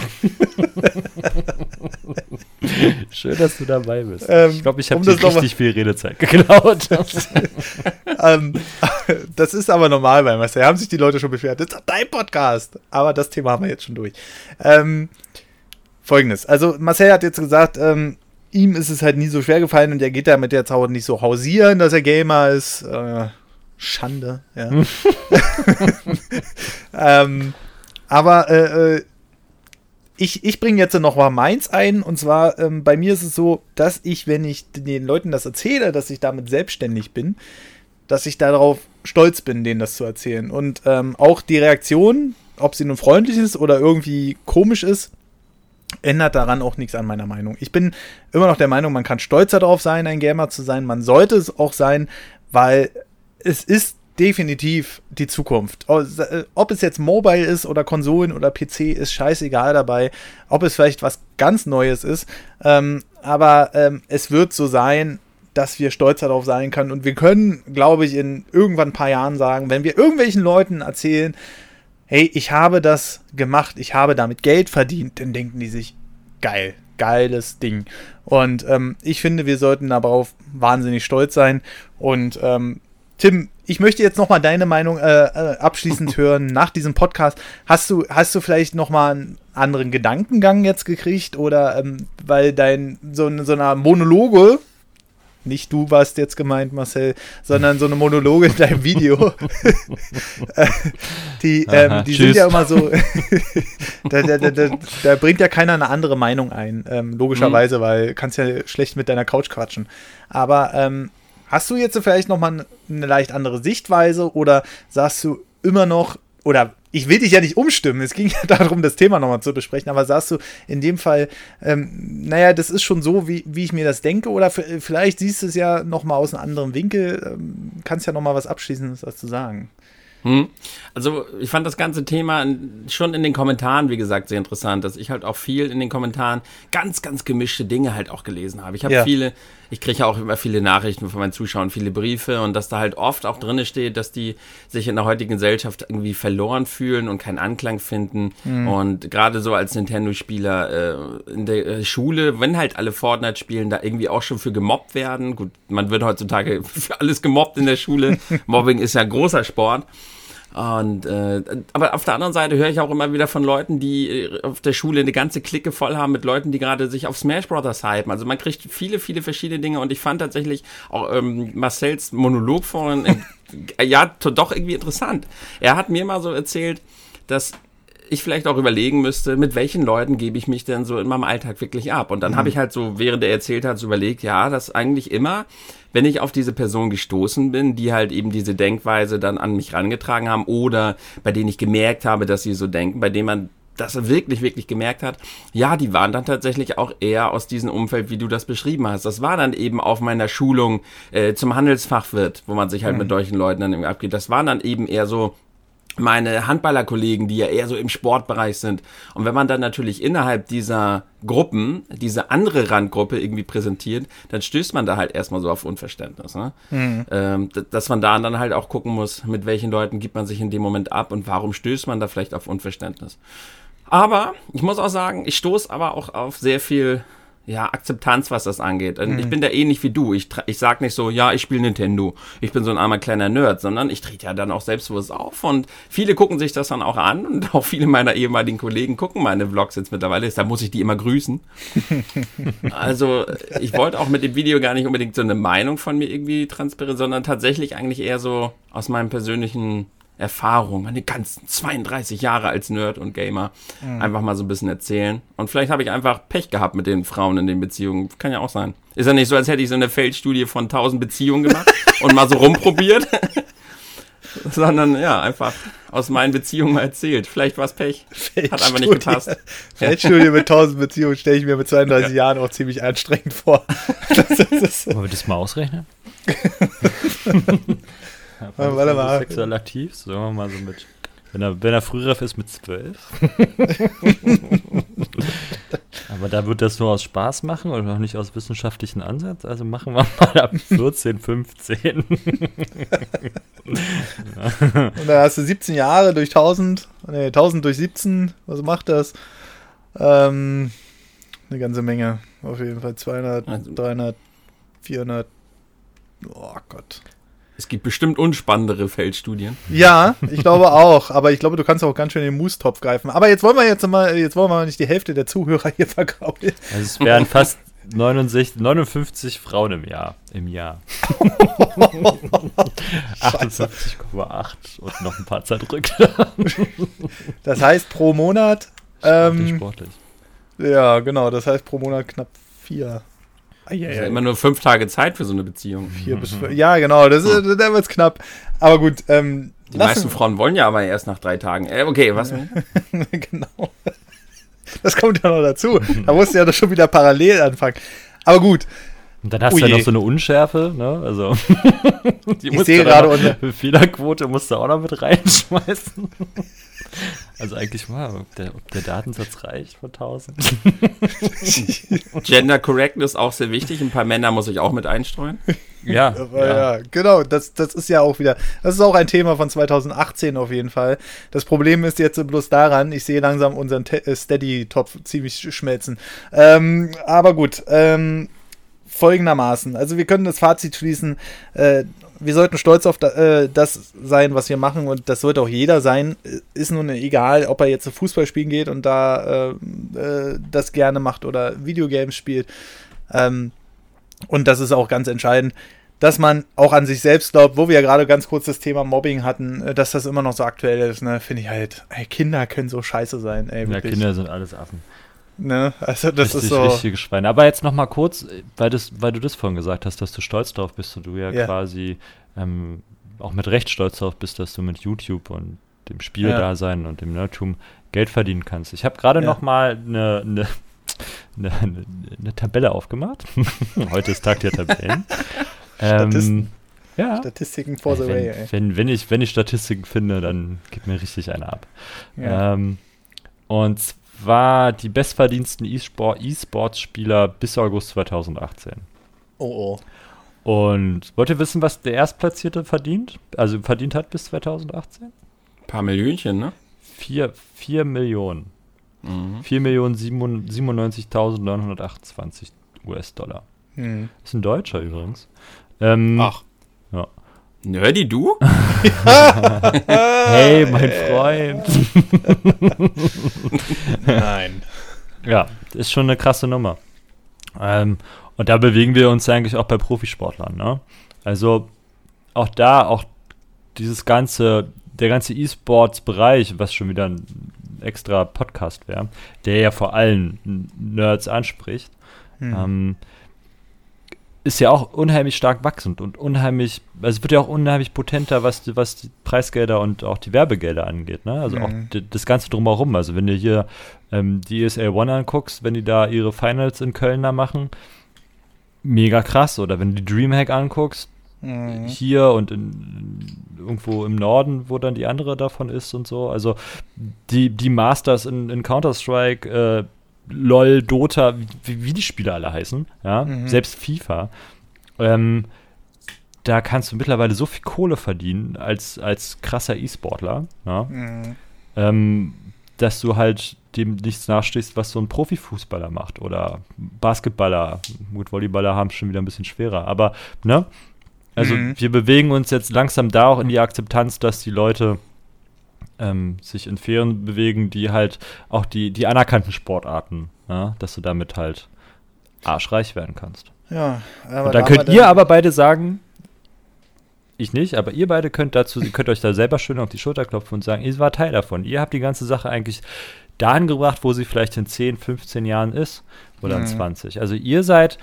Schön, dass du dabei bist. Ähm, ich glaube, ich habe um richtig viel Redezeit geklaut. ähm, das ist aber normal bei Marcel. Haben sich die Leute schon beschwert. Das ist dein Podcast. Aber das Thema haben wir jetzt schon durch. Ähm, Folgendes. Also, Marcel hat jetzt gesagt, ähm, ihm ist es halt nie so schwer gefallen und er geht damit jetzt auch nicht so hausieren, dass er Gamer ist. Äh, Schande, ja. ähm, aber äh, äh ich, ich bringe jetzt noch mal meins ein. Und zwar, ähm, bei mir ist es so, dass ich, wenn ich den Leuten das erzähle, dass ich damit selbstständig bin, dass ich darauf stolz bin, denen das zu erzählen. Und ähm, auch die Reaktion, ob sie nun freundlich ist oder irgendwie komisch ist, ändert daran auch nichts an meiner Meinung. Ich bin immer noch der Meinung, man kann stolz darauf sein, ein Gamer zu sein. Man sollte es auch sein, weil es ist definitiv die Zukunft. Ob es jetzt Mobile ist oder Konsolen oder PC, ist scheißegal dabei. Ob es vielleicht was ganz Neues ist. Ähm, aber ähm, es wird so sein, dass wir stolz darauf sein können. Und wir können, glaube ich, in irgendwann ein paar Jahren sagen, wenn wir irgendwelchen Leuten erzählen, hey, ich habe das gemacht, ich habe damit Geld verdient, dann denken die sich, geil, geiles Ding. Und ähm, ich finde, wir sollten darauf wahnsinnig stolz sein. Und ähm, Tim, ich möchte jetzt noch mal deine Meinung äh, äh, abschließend hören nach diesem Podcast. Hast du, hast du vielleicht noch mal einen anderen Gedankengang jetzt gekriegt oder ähm, weil dein so, so einer Monologe, nicht du warst jetzt gemeint, Marcel, sondern so eine Monologe in deinem Video, äh, die, ähm, die sind ja immer so, da, da, da, da, bringt ja keiner eine andere Meinung ein, ähm, logischerweise, mhm. weil kannst ja schlecht mit deiner Couch quatschen. Aber ähm, Hast du jetzt vielleicht nochmal eine leicht andere Sichtweise oder sagst du immer noch, oder ich will dich ja nicht umstimmen, es ging ja darum, das Thema nochmal zu besprechen, aber sagst du in dem Fall, ähm, naja, das ist schon so, wie, wie ich mir das denke, oder vielleicht siehst du es ja nochmal aus einem anderen Winkel, ähm, kannst ja nochmal was Abschließendes dazu sagen. Hm. Also ich fand das ganze Thema schon in den Kommentaren, wie gesagt, sehr interessant, dass ich halt auch viel in den Kommentaren ganz, ganz gemischte Dinge halt auch gelesen habe. Ich habe ja. viele, ich kriege ja auch immer viele Nachrichten von meinen Zuschauern, viele Briefe und dass da halt oft auch drin steht, dass die sich in der heutigen Gesellschaft irgendwie verloren fühlen und keinen Anklang finden. Mhm. Und gerade so als Nintendo-Spieler äh, in der äh, Schule, wenn halt alle Fortnite spielen, da irgendwie auch schon für gemobbt werden. Gut, man wird heutzutage für alles gemobbt in der Schule. Mobbing ist ja großer Sport. Und äh, aber auf der anderen Seite höre ich auch immer wieder von Leuten, die äh, auf der Schule eine ganze Clique voll haben mit Leuten, die gerade sich auf Smash Brothers hypen. Also man kriegt viele, viele verschiedene Dinge und ich fand tatsächlich auch ähm, Marcells Monolog vorhin äh, ja doch irgendwie interessant. Er hat mir mal so erzählt, dass ich vielleicht auch überlegen müsste, mit welchen Leuten gebe ich mich denn so in meinem Alltag wirklich ab. Und dann mhm. habe ich halt so, während er erzählt hat, so überlegt, ja, das eigentlich immer, wenn ich auf diese Person gestoßen bin, die halt eben diese Denkweise dann an mich rangetragen haben oder bei denen ich gemerkt habe, dass sie so denken, bei denen man das wirklich, wirklich gemerkt hat, ja, die waren dann tatsächlich auch eher aus diesem Umfeld, wie du das beschrieben hast. Das war dann eben auf meiner Schulung äh, zum Handelsfachwirt, wo man sich halt mhm. mit solchen Leuten dann irgendwie abgeht. Das waren dann eben eher so meine Handballerkollegen, die ja eher so im Sportbereich sind. Und wenn man dann natürlich innerhalb dieser Gruppen, diese andere Randgruppe irgendwie präsentiert, dann stößt man da halt erstmal so auf Unverständnis. Ne? Mhm. Ähm, dass man da dann halt auch gucken muss, mit welchen Leuten gibt man sich in dem Moment ab und warum stößt man da vielleicht auf Unverständnis. Aber ich muss auch sagen, ich stoße aber auch auf sehr viel ja, Akzeptanz, was das angeht. Und mhm. ich bin da ähnlich wie du. Ich, ich sag nicht so, ja, ich spiele Nintendo, ich bin so ein armer kleiner Nerd, sondern ich trete ja dann auch selbstbewusst auf und viele gucken sich das dann auch an und auch viele meiner ehemaligen Kollegen gucken meine Vlogs jetzt mittlerweile, da muss ich die immer grüßen. also ich wollte auch mit dem Video gar nicht unbedingt so eine Meinung von mir irgendwie transparent, sondern tatsächlich eigentlich eher so aus meinem persönlichen Erfahrung, meine ganzen 32 Jahre als Nerd und Gamer mhm. einfach mal so ein bisschen erzählen. Und vielleicht habe ich einfach Pech gehabt mit den Frauen in den Beziehungen. Kann ja auch sein. Ist ja nicht so, als hätte ich so eine Feldstudie von 1000 Beziehungen gemacht und mal so rumprobiert. Sondern ja, einfach aus meinen Beziehungen mal erzählt. Vielleicht war es Pech. Hat einfach nicht gepasst. Feldstudie mit 1000 Beziehungen stelle ich mir mit 32 ja. Jahren auch ziemlich anstrengend vor. Wollen wir das mal ausrechnen? Ja, warte mal. Sexuell aktiv, sagen wir mal so mit. Wenn er, wenn er früher ist mit 12. Aber da wird das nur aus Spaß machen und noch nicht aus wissenschaftlichen Ansatz. Also machen wir mal ab 14, 15. Und da hast du 17 Jahre durch 1000, nee, 1000 durch 17, was macht das? Ähm, eine ganze Menge, auf jeden Fall 200, 300, 400, oh Gott. Es gibt bestimmt unspannendere Feldstudien. Ja, ich glaube auch. Aber ich glaube, du kannst auch ganz schön in den Moostopf greifen. Aber jetzt wollen wir jetzt mal, jetzt wollen wir mal nicht die Hälfte der Zuhörer hier vergraulen. Also es wären fast 69, 59 Frauen im Jahr. Im Jahr. 58,8 und noch ein paar zerdrückt. das heißt pro Monat. Ähm, sportlich. Ja, genau. Das heißt pro Monat knapp vier. Ah, ja, ja, immer nur fünf Tage Zeit für so eine Beziehung. Vier bis fünf. Ja, genau. Das, ist, hm. da wird es knapp. Aber gut. Ähm, die meisten Frauen wollen ja aber erst nach drei Tagen. Äh, okay, was? genau. Das kommt ja noch dazu. Da musst du ja doch schon wieder parallel anfangen. Aber gut. Und dann hast Ui. du ja noch so eine Unschärfe, ne? Also die ich sehe gerade unsere Fehlerquote musst du auch noch mit reinschmeißen. Also eigentlich mal, ob der, ob der Datensatz reicht von 1000. Gender Correctness auch sehr wichtig. Ein paar Männer muss ich auch mit einstreuen. Ja, ja. ja, genau. Das, das ist ja auch wieder, das ist auch ein Thema von 2018 auf jeden Fall. Das Problem ist jetzt bloß daran, ich sehe langsam unseren äh, Steady-Topf ziemlich schmelzen. Ähm, aber gut, ähm, folgendermaßen. Also wir können das Fazit schließen. Äh, wir sollten stolz auf äh, das sein, was wir machen und das sollte auch jeder sein. Ist nun egal, ob er jetzt zu Fußball spielen geht und da äh, äh, das gerne macht oder Videogames spielt. Ähm, und das ist auch ganz entscheidend, dass man auch an sich selbst glaubt, wo wir ja gerade ganz kurz das Thema Mobbing hatten, äh, dass das immer noch so aktuell ist. Ne? Finde ich halt, ey, Kinder können so scheiße sein. Ey, ja, Kinder sind alles Affen. Ne? Also das Richtig, ist so. Richtige Schweine. Aber jetzt noch mal kurz, weil, das, weil du das vorhin gesagt hast, dass du stolz drauf bist und du ja, ja. quasi ähm, auch mit Recht stolz drauf bist, dass du mit YouTube und dem Spieldasein ja. und dem Nerdtum Geld verdienen kannst. Ich habe gerade ja. noch mal eine ne, ne, ne, ne Tabelle aufgemacht. Heute ist Tag der Tabellen. ähm, ja. Statistiken for the wenn, way. Ey. Wenn, wenn, ich, wenn ich Statistiken finde, dann gib mir richtig eine ab. Ja. Ähm, und war die bestverdiensten E-Sports-Spieler bis August 2018. Oh oh. Und wollt ihr wissen, was der Erstplatzierte verdient? Also verdient hat bis 2018? Ein paar Millionchen, ne? 4, 4 Millionen. Mhm. 4 Millionen 97.928 US-Dollar. Mhm. Ist ein Deutscher übrigens. Ähm, Ach. Nerdy, du? hey, mein Freund. Nein. Ja, ist schon eine krasse Nummer. Ähm, und da bewegen wir uns eigentlich auch bei Profisportlern. Ne? Also auch da, auch dieses ganze, der ganze E-Sports-Bereich, was schon wieder ein extra Podcast wäre, der ja vor allem Nerds anspricht, hm. ähm, ist ja auch unheimlich stark wachsend und unheimlich, also es wird ja auch unheimlich potenter, was, was die Preisgelder und auch die Werbegelder angeht, ne? Also mhm. auch das Ganze drumherum. Also wenn du hier ähm, die ESL One anguckst, wenn die da ihre Finals in Köln da machen, mega krass. Oder wenn du die Dreamhack anguckst, mhm. hier und in, irgendwo im Norden, wo dann die andere davon ist und so. Also die, die Masters in, in Counter-Strike, äh, LOL, Dota, wie, wie die Spiele alle heißen, ja, mhm. selbst FIFA, ähm, da kannst du mittlerweile so viel Kohle verdienen als, als krasser E-Sportler, ja, mhm. ähm, dass du halt dem nichts nachstehst, was so ein Profifußballer macht oder Basketballer. Gut, Volleyballer haben es schon wieder ein bisschen schwerer, aber ne? Also mhm. wir bewegen uns jetzt langsam da auch in die Akzeptanz, dass die Leute ähm, sich in Sphären bewegen, die halt auch die, die anerkannten Sportarten, ja, dass du damit halt arschreich werden kannst. Ja, aber Und dann könnt ihr aber beide sagen, ich nicht, aber ihr beide könnt dazu, ihr könnt euch da selber schön auf die Schulter klopfen und sagen, ihr war Teil davon. Ihr habt die ganze Sache eigentlich dahin gebracht, wo sie vielleicht in 10, 15 Jahren ist oder in Mhm. 20. Also ihr seid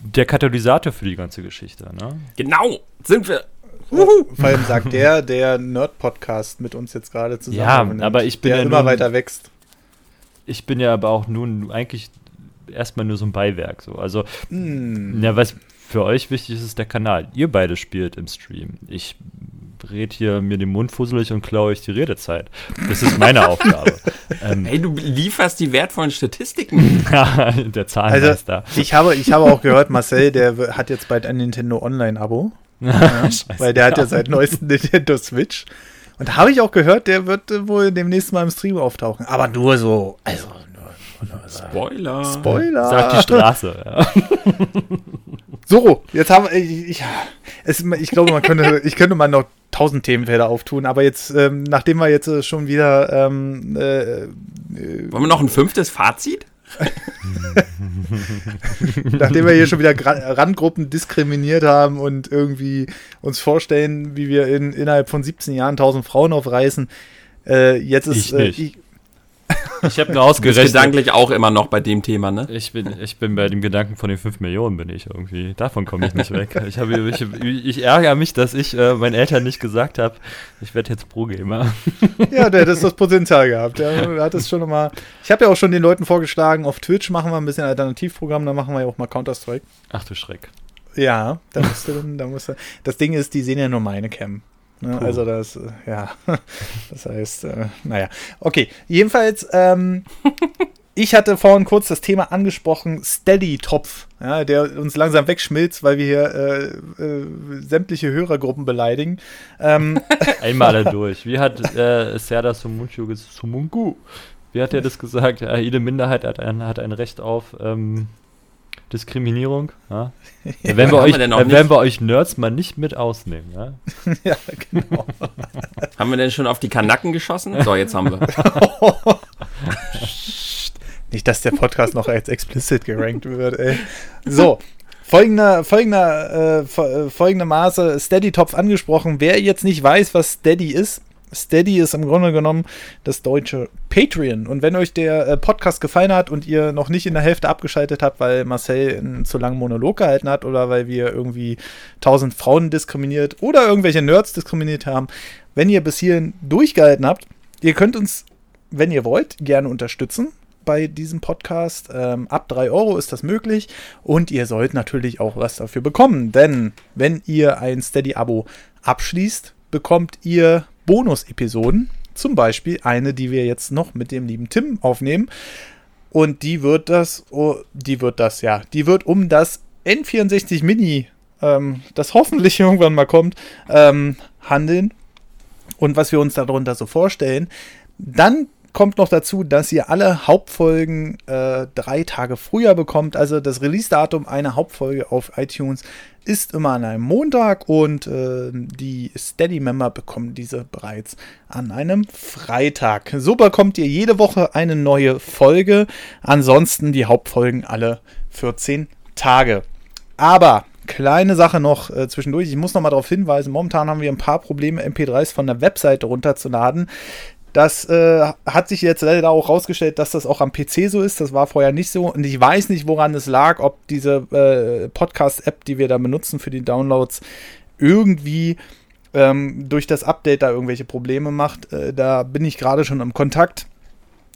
der Katalysator für die ganze Geschichte, ne? Genau, sind wir. Vor allem sagt der, der Nerd-Podcast mit uns jetzt gerade zusammen. Ja, aber ich bin der ja immer nun- weiter wächst. Ich bin ja aber auch nun eigentlich erstmal nur so ein Beiwerk. So. Also, Hm. ja, was für euch wichtig ist, ist der Kanal. Ihr beide spielt im Stream. Ich red hier mir den Mund fusselig und klaue euch die Redezeit. Das ist meine Aufgabe. ähm, Hey, du lieferst die wertvollen Statistiken. der Also, Zahnmeister. ich habe, ich habe auch gehört, Marcel, der hat jetzt bald ein Nintendo Online-Abo. Ja, weil der hat ja seit neuestem Nintendo Switch. Und da habe ich auch gehört, der wird äh, wohl demnächst mal im Stream auftauchen. Aber nur so, also nur, nur so. Spoiler. Spoiler. Sagt die Straße. Ja. So, jetzt haben wir, ich, ich, es, ich glaube, man könnte, ich könnte mal noch tausend Themenfelder auftun, aber jetzt, ähm, nachdem wir jetzt äh, schon wieder, ähm, äh, Wollen wir noch ein fünftes Fazit? nachdem wir hier schon wieder Randgruppen diskriminiert haben und irgendwie uns vorstellen, wie wir in, innerhalb von 17 Jahren tausend Frauen aufreißen, äh, jetzt ist, Ich äh, ich, Ich habe bist ausgerechnet. gedanklich auch immer noch bei dem Thema, ne? Ich bin, ich bin bei dem Gedanken von den 5 Millionen bin ich irgendwie. Davon komme ich nicht weg. Ich, habe, ich, ich ärgere mich, dass ich äh, meinen Eltern nicht gesagt habe, ich werde jetzt Pro-Gamer. ja, der hat das, Potenzial gehabt. Der hat es schon nochmal. Ich habe ja auch schon den Leuten vorgeschlagen, auf Twitch machen wir ein bisschen Alternativprogramm, da machen wir ja auch mal Counter-Strike. Ach du Schreck. Ja, da musst du dann, da musst du. Das Ding ist, die sehen ja nur meine Cam. Ne? Also das, äh, ja, das heißt, äh, naja. Okay, jedenfalls, ähm, ich hatte vorhin kurz das Thema angesprochen, Steady-Topf, ja, der uns langsam wegschmilzt, weil wir hier äh, äh, sämtliche Hörergruppen beleidigen. Ähm, Einmal alle durch. Wie hat äh, Serdar Sumunchu ges- Sumungu, wie hat er das gesagt? Jede Minderheit hat ein, hat ein Recht auf ähm, Diskriminierung. Ja? Da werden, wir euch, wir werden nicht. wir euch Nerds mal nicht mit ausnehmen. Ja? ja, genau. Haben wir denn schon auf die Kanacken geschossen? So, jetzt haben wir. Nicht, dass der Podcast noch als explicit gerankt wird, ey. So, folgender, folgender, äh, äh, folgende Maße Steady-Topf angesprochen. Wer jetzt nicht weiß, was Steady ist, Steady ist im Grunde genommen das deutsche Patreon. Und wenn euch der äh, Podcast gefallen hat und ihr noch nicht in der Hälfte abgeschaltet habt, weil Marcel einen zu langen Monolog gehalten hat oder weil wir irgendwie tausend Frauen diskriminiert oder irgendwelche Nerds diskriminiert haben, wenn ihr bis hierhin durchgehalten habt, ihr könnt uns, wenn ihr wollt, gerne unterstützen bei diesem Podcast. Ähm, ab 3 Euro ist das möglich und ihr sollt natürlich auch was dafür bekommen, denn wenn ihr ein Steady-Abo abschließt, bekommt ihr Bonus-Episoden, zum Beispiel eine, die wir jetzt noch mit dem lieben Tim aufnehmen. Und die wird das, oh, die wird das, ja, die wird um das N64 Mini, ähm, das hoffentlich irgendwann mal kommt, ähm, handeln. Und was wir uns darunter so vorstellen. Dann kommt noch dazu, dass ihr alle Hauptfolgen äh, drei Tage früher bekommt. Also das Release-Datum einer Hauptfolge auf iTunes ist immer an einem Montag und äh, die Steady-Member bekommen diese bereits an einem Freitag. So bekommt ihr jede Woche eine neue Folge. Ansonsten die Hauptfolgen alle 14 Tage. Aber kleine Sache noch äh, zwischendurch. Ich muss noch mal darauf hinweisen, momentan haben wir ein paar Probleme, MP3s von der Webseite runterzuladen. Das äh, hat sich jetzt leider auch rausgestellt, dass das auch am PC so ist. Das war vorher nicht so. Und ich weiß nicht, woran es lag, ob diese äh, Podcast-App, die wir da benutzen für die Downloads, irgendwie ähm, durch das Update da irgendwelche Probleme macht. Äh, da bin ich gerade schon im Kontakt,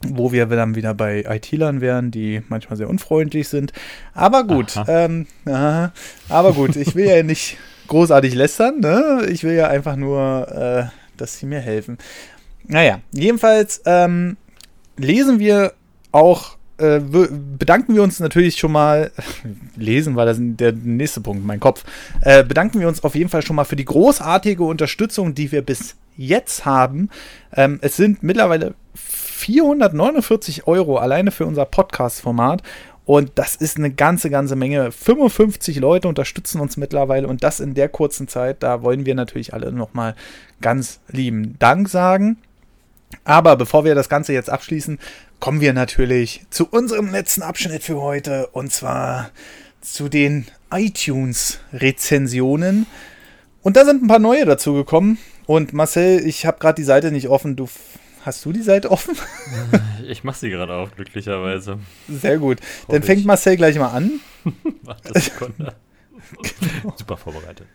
wo wir dann wieder bei IT-Lern wären, die manchmal sehr unfreundlich sind. Aber gut, Aha. ähm, aha, aber gut, ich will ja nicht großartig lästern. Ne? Ich will ja einfach nur, äh, dass sie mir helfen. Naja, jedenfalls ähm, lesen wir auch, äh, bedanken wir uns natürlich schon mal, lesen war das der nächste Punkt, mein Kopf, äh, bedanken wir uns auf jeden Fall schon mal für die großartige Unterstützung, die wir bis jetzt haben. Ähm, es sind mittlerweile 449 Euro alleine für unser Podcast-Format. Und das ist eine ganze, ganze Menge. 55 Leute unterstützen uns mittlerweile und das in der kurzen Zeit. Da wollen wir natürlich alle nochmal ganz lieben Dank sagen. Aber bevor wir das Ganze jetzt abschließen, kommen wir natürlich zu unserem letzten Abschnitt für heute und zwar zu den iTunes-Rezensionen. Und da sind ein paar neue dazu gekommen. Und Marcel, ich habe gerade die Seite nicht offen. Du hast du die Seite offen? Ich mache sie gerade auf, glücklicherweise. Sehr gut. Dann fängt ich. Marcel gleich mal an. Warte Sekunde. Genau. Super vorbereitet.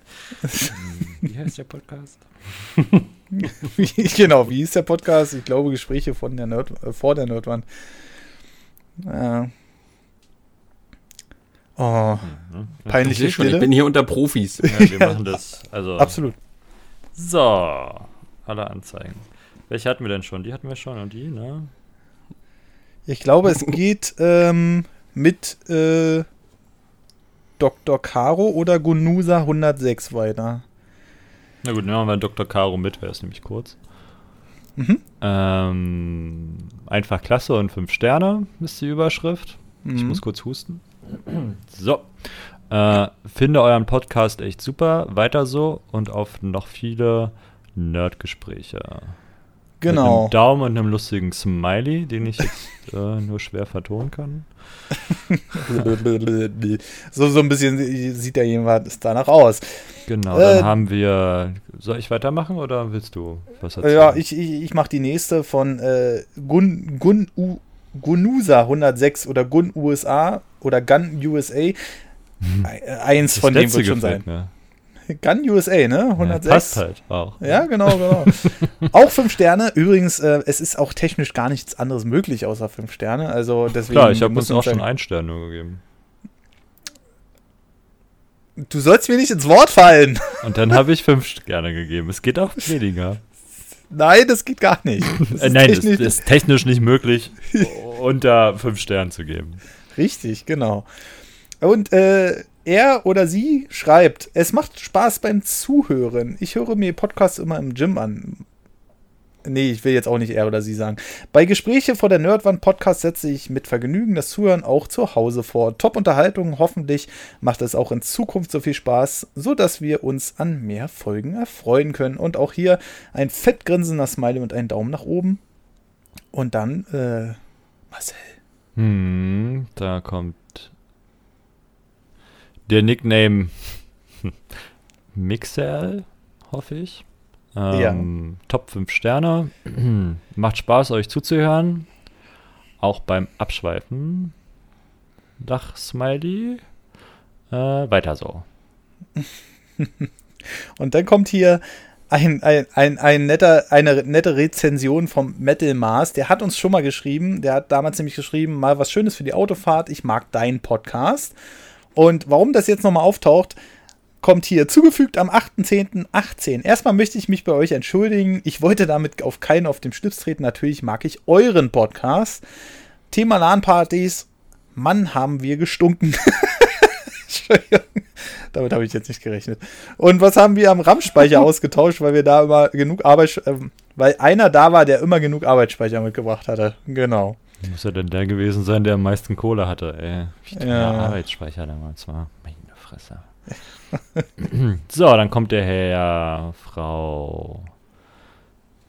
Wie heißt der Podcast? wie, genau, wie ist der Podcast? Ich glaube, Gespräche von der Nerd, äh, vor der Nerdwand. Äh. Oh, mhm. peinliche ich, schon, ich bin hier unter Profis. Ja, wir machen das. Also, Absolut. So, alle Anzeigen. Welche hatten wir denn schon? Die hatten wir schon und die, ne? Ich glaube, es geht ähm, mit äh, Dr. Caro oder Gunusa 106 weiter. Na gut, nehmen wir Dr. Caro mit, wäre es nämlich kurz. Mhm. Ähm, einfach klasse und 5 Sterne ist die Überschrift. Mhm. Ich muss kurz husten. So. Äh, finde euren Podcast echt super. Weiter so und auf noch viele Nerdgespräche. Genau. Mit einem Daumen und einem lustigen Smiley, den ich jetzt äh, nur schwer vertonen kann. so, so ein bisschen sieht ja jemand danach aus. Genau, dann äh, haben wir. Soll ich weitermachen oder willst du was erzählen? Ja, ich, ich, ich mache die nächste von äh, Gun, Gun U, Gunusa 106 oder Gun USA oder Gun USA. Hm. Eins das von denen wird schon sein. Mir. Gun USA, ne? 106. Ja, passt halt auch. Ja, genau, genau. auch fünf Sterne. Übrigens, äh, es ist auch technisch gar nichts anderes möglich außer fünf Sterne. Also deswegen. Klar, ich habe uns auch schon einen Stern nur gegeben. Du sollst mir nicht ins Wort fallen. Und dann habe ich fünf Sterne gegeben. Es geht auch weniger. Nein, das geht gar nicht. Das äh, Nein, es ist technisch nicht möglich, unter fünf Sternen zu geben. Richtig, genau. Und äh, er oder sie schreibt, es macht Spaß beim Zuhören. Ich höre mir Podcasts immer im Gym an. Nee, ich will jetzt auch nicht er oder sie sagen. Bei Gespräche vor der Nerdwand Podcast setze ich mit Vergnügen das Zuhören auch zu Hause vor. Top Unterhaltung, hoffentlich macht es auch in Zukunft so viel Spaß, so dass wir uns an mehr Folgen erfreuen können. Und auch hier ein fettgrinsender Smiley und einen Daumen nach oben. Und dann, äh, Marcel. Hm, da kommt der Nickname Mixel, hoffe ich. Ähm, ja. Top 5 Sterne. Macht Spaß, euch zuzuhören. Auch beim Abschweifen. Dach-Smiley. Äh, weiter so. Und dann kommt hier ein, ein, ein, ein netter, eine nette Rezension vom Metal Mars. Der hat uns schon mal geschrieben. Der hat damals nämlich geschrieben: Mal was Schönes für die Autofahrt. Ich mag deinen Podcast. Und warum das jetzt nochmal auftaucht, kommt hier zugefügt am 8.10.18. Erstmal möchte ich mich bei euch entschuldigen. Ich wollte damit auf keinen auf dem Schlips treten. Natürlich mag ich euren Podcast. Thema LAN-Partys. Mann, haben wir gestunken. Entschuldigung. Damit habe ich jetzt nicht gerechnet. Und was haben wir am RAM-Speicher ausgetauscht, weil wir da immer genug Arbeit, äh, weil einer da war, der immer genug Arbeitsspeicher mitgebracht hatte. Genau. Muss ja denn der gewesen sein, der am meisten Kohle hatte, ey. Wie der ja. Arbeitsspeicher damals war. Meine Fresse. so, dann kommt der Herr, Frau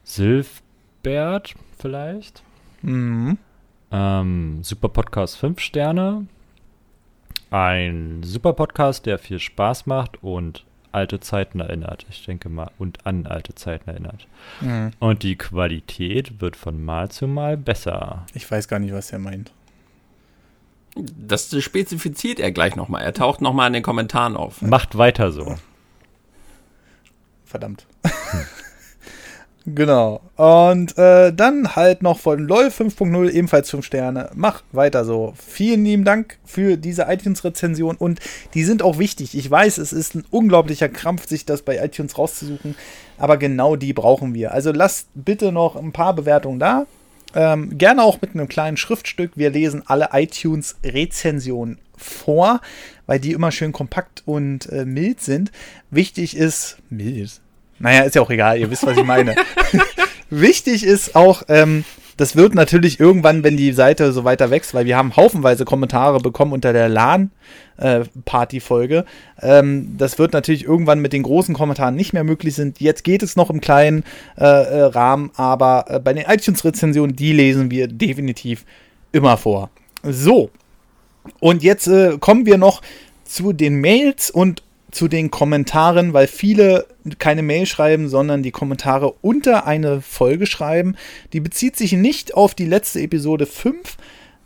Silfbert vielleicht. Mhm. Ähm, super Podcast 5 Sterne. Ein super Podcast, der viel Spaß macht und alte Zeiten erinnert. Ich denke mal, und an alte Zeiten erinnert. Mhm. Und die Qualität wird von Mal zu Mal besser. Ich weiß gar nicht, was er meint. Das spezifiziert er gleich nochmal. Er taucht nochmal in den Kommentaren auf. Macht weiter so. Verdammt. Hm. Genau. Und äh, dann halt noch von LOL 5.0 ebenfalls 5 Sterne. Mach weiter so. Vielen lieben Dank für diese iTunes-Rezension und die sind auch wichtig. Ich weiß, es ist ein unglaublicher Krampf, sich das bei iTunes rauszusuchen, aber genau die brauchen wir. Also lasst bitte noch ein paar Bewertungen da. Ähm, gerne auch mit einem kleinen Schriftstück. Wir lesen alle iTunes-Rezensionen vor, weil die immer schön kompakt und äh, mild sind. Wichtig ist, mild, naja, ist ja auch egal, ihr wisst, was ich meine. Wichtig ist auch, ähm, das wird natürlich irgendwann, wenn die Seite so weiter wächst, weil wir haben haufenweise Kommentare bekommen unter der LAN-Party-Folge. Äh, ähm, das wird natürlich irgendwann mit den großen Kommentaren nicht mehr möglich sein. Jetzt geht es noch im kleinen äh, äh, Rahmen, aber äh, bei den iTunes-Rezensionen, die lesen wir definitiv immer vor. So. Und jetzt äh, kommen wir noch zu den Mails und zu den Kommentaren, weil viele keine Mail schreiben, sondern die Kommentare unter eine Folge schreiben. Die bezieht sich nicht auf die letzte Episode 5,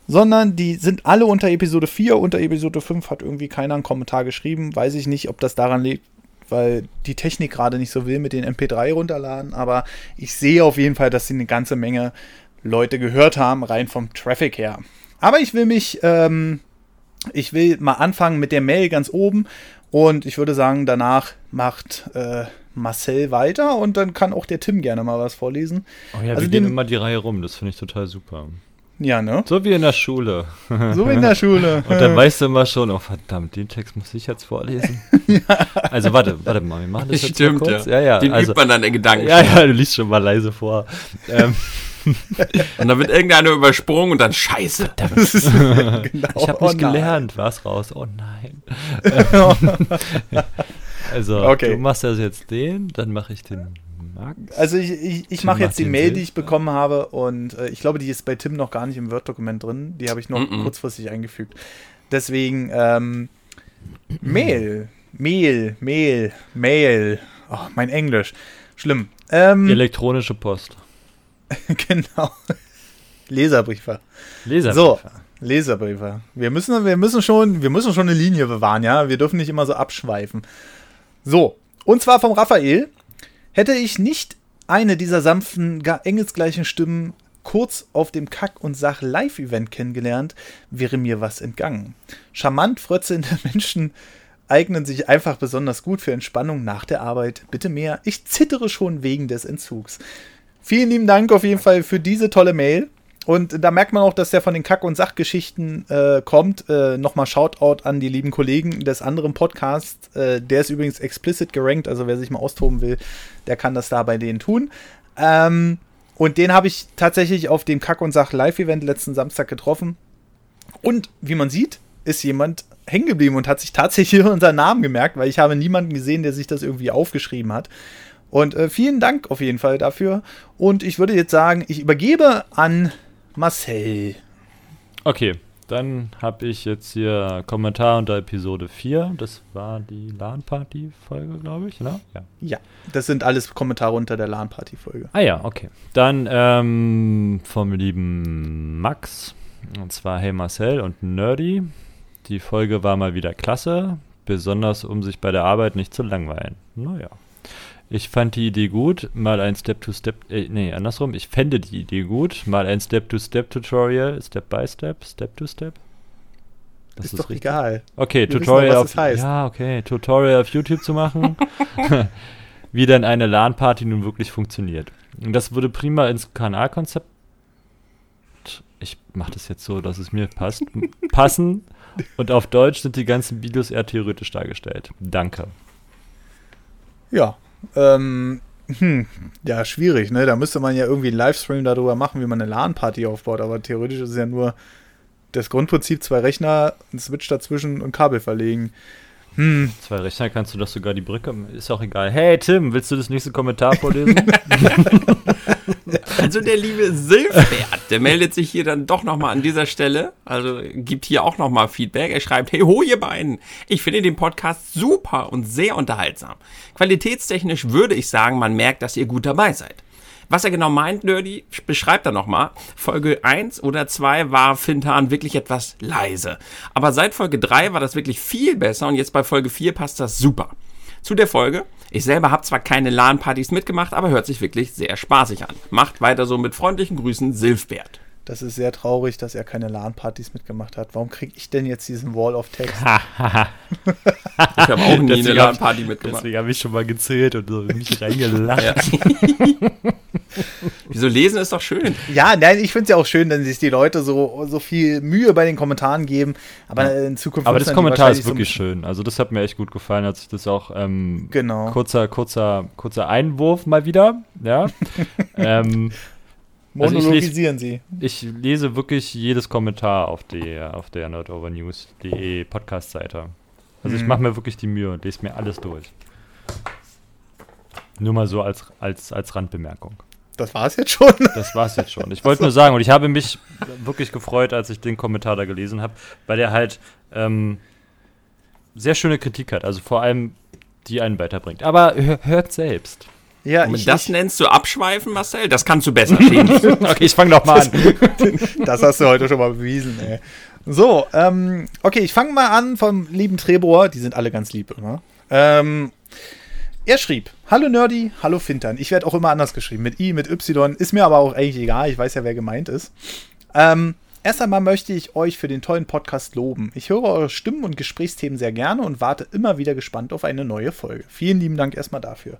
sondern die sind alle unter Episode 4. Unter Episode 5 hat irgendwie keiner einen Kommentar geschrieben. Weiß ich nicht, ob das daran liegt, weil die Technik gerade nicht so will mit den MP3 runterladen. Aber ich sehe auf jeden Fall, dass sie eine ganze Menge Leute gehört haben, rein vom Traffic her. Aber ich will mich, ähm, ich will mal anfangen mit der Mail ganz oben. Und ich würde sagen, danach macht äh, Marcel weiter und dann kann auch der Tim gerne mal was vorlesen. Oh ja, Also wir gehen den- immer die Reihe rum, das finde ich total super. Ja, ne? So wie in der Schule. So wie in der Schule. Und dann weißt du immer schon, oh verdammt, den Text muss ich jetzt vorlesen. Also warte, warte mal, wir machen das jetzt Stimmt, mal kurz. ja. Ja, ja, Den also, übt man dann in Gedanken. ja, ja, du liest schon mal leise vor. ähm, Und dann wird irgendeiner übersprungen und dann Scheiße. genau. ich habe Oh nicht nein. gelernt, was raus. Oh nein. also, Okay. du machst das jetzt den, dann mache ich den Max. Also ich, ich, ich mache jetzt die Mail, die ich bekommen habe und äh, ich glaube, die ist bei Tim noch gar nicht im Word-Dokument drin. Die habe ich noch Mm-mm. kurzfristig eingefügt. Deswegen ähm, Mail, Mail, Mail, Mail. Oh, mein Englisch. Schlimm. Ähm, Elektronische Post. genau. Leserbriefe. Leser. So, Leserbriefe. Wir müssen, wir müssen schon, wir müssen schon eine Linie bewahren, ja. Wir dürfen nicht immer so abschweifen. So, und zwar vom Raphael. Hätte ich nicht eine dieser sanften, gar engelsgleichen Stimmen kurz auf dem Kack- und Sach-Live-Event kennengelernt, wäre mir was entgangen. Charmant frötzelnde Menschen eignen sich einfach besonders gut für Entspannung nach der Arbeit. Bitte mehr. Ich zittere schon wegen des Entzugs. Vielen lieben Dank auf jeden Fall für diese tolle Mail. Und da merkt man auch, dass der von den Kack- und Sachgeschichten äh, kommt. Äh, Nochmal Shoutout an die lieben Kollegen des anderen Podcasts. Äh, der ist übrigens explicit gerankt, also wer sich mal austoben will, der kann das da bei denen tun. Ähm, und den habe ich tatsächlich auf dem Kack- und Sach-Live-Event letzten Samstag getroffen. Und wie man sieht, ist jemand hängen geblieben und hat sich tatsächlich unseren Namen gemerkt, weil ich habe niemanden gesehen, der sich das irgendwie aufgeschrieben hat. Und äh, vielen Dank auf jeden Fall dafür. Und ich würde jetzt sagen, ich übergebe an Marcel. Okay, dann habe ich jetzt hier Kommentar unter Episode 4. Das war die LAN-Party-Folge, glaube ich, ne? Ja. Ja, das sind alles Kommentare unter der LAN-Party-Folge. Ah ja, okay. Dann ähm, vom lieben Max. Und zwar Hey Marcel und Nerdy. Die Folge war mal wieder klasse, besonders um sich bei der Arbeit nicht zu langweilen. Naja. Ich fand die Idee gut, mal ein Step-to-Step, äh, nee, andersrum, ich fände die Idee gut, mal ein Step-to-Step-Tutorial, Step-by-Step, Step-to-Step. Das ist, doch egal. Okay, Wir Tutorial was auf. Ja, okay, Tutorial auf YouTube zu machen, wie denn eine LAN-Party nun wirklich funktioniert. Und das würde prima ins Kanalkonzept. Ich mache das jetzt so, dass es mir passt. passen. Und auf Deutsch sind die ganzen Videos eher theoretisch dargestellt. Danke. Ja. Ähm, hm, ja, schwierig, ne? Da müsste man ja irgendwie einen Livestream darüber machen, wie man eine LAN-Party aufbaut. Aber theoretisch ist es ja nur das Grundprinzip: zwei Rechner, ein Switch dazwischen und Kabel verlegen. Hm, Zwei Rechner kannst du das sogar die Brücke. Ist auch egal. Hey Tim, willst du das nächste Kommentar vorlesen? Also der liebe Silfbert, der meldet sich hier dann doch nochmal an dieser Stelle. Also gibt hier auch nochmal Feedback. Er schreibt, hey ho ihr beiden, ich finde den Podcast super und sehr unterhaltsam. Qualitätstechnisch würde ich sagen, man merkt, dass ihr gut dabei seid. Was er genau meint, Nerdy, beschreibt er nochmal. Folge 1 oder 2 war Fintan wirklich etwas leise. Aber seit Folge 3 war das wirklich viel besser und jetzt bei Folge 4 passt das super. Zu der Folge. Ich selber habe zwar keine LAN-Partys mitgemacht, aber hört sich wirklich sehr spaßig an. Macht weiter so mit freundlichen Grüßen, Silfbert. Das ist sehr traurig, dass er keine LAN-Partys mitgemacht hat. Warum kriege ich denn jetzt diesen Wall of Text? Ich habe auch nie eine Deswegen ich- LAN-Party mitgemacht. Deswegen habe ich schon mal gezählt und so mich reingelacht. Ja. Wieso lesen ist doch schön. Ja, nein, ich finde es ja auch schön, wenn sich die Leute so, so viel Mühe bei den Kommentaren geben. Aber in Zukunft Aber das Kommentar ist wahrscheinlich so wirklich schön. Also das hat mir echt gut gefallen, als ich das auch ähm, Genau. kurzer, kurzer, kurzer Einwurf mal wieder. Ja. ähm, Also ich Monologisieren sie. ich lese wirklich jedes Kommentar auf der auf der nerdovernews.de Podcast-Seite. Also ich Mhm. mache mir wirklich die Mühe und lese mir alles durch. Nur mal so als, als, als Randbemerkung. Das war es jetzt schon. Das war's jetzt schon. Ich wollte nur sagen, und ich habe mich wirklich gefreut, als ich den Kommentar da gelesen habe, weil der halt ähm, sehr schöne Kritik hat. Also vor allem, die einen weiterbringt. Aber hört selbst. Ja, Und ich, das ich, nennst du Abschweifen, Marcel? Das kannst du besser. okay, ich fange doch mal an. das hast du heute schon mal bewiesen, ey. So, ähm, okay, ich fange mal an vom lieben Trebor. Die sind alle ganz lieb immer. Ähm, er schrieb, hallo Nerdy, hallo Fintern. Ich werde auch immer anders geschrieben, mit I, mit Y. Ist mir aber auch eigentlich egal, ich weiß ja, wer gemeint ist. Ähm, erst einmal möchte ich euch für den tollen Podcast loben. Ich höre eure Stimmen und Gesprächsthemen sehr gerne und warte immer wieder gespannt auf eine neue Folge. Vielen lieben Dank erstmal dafür.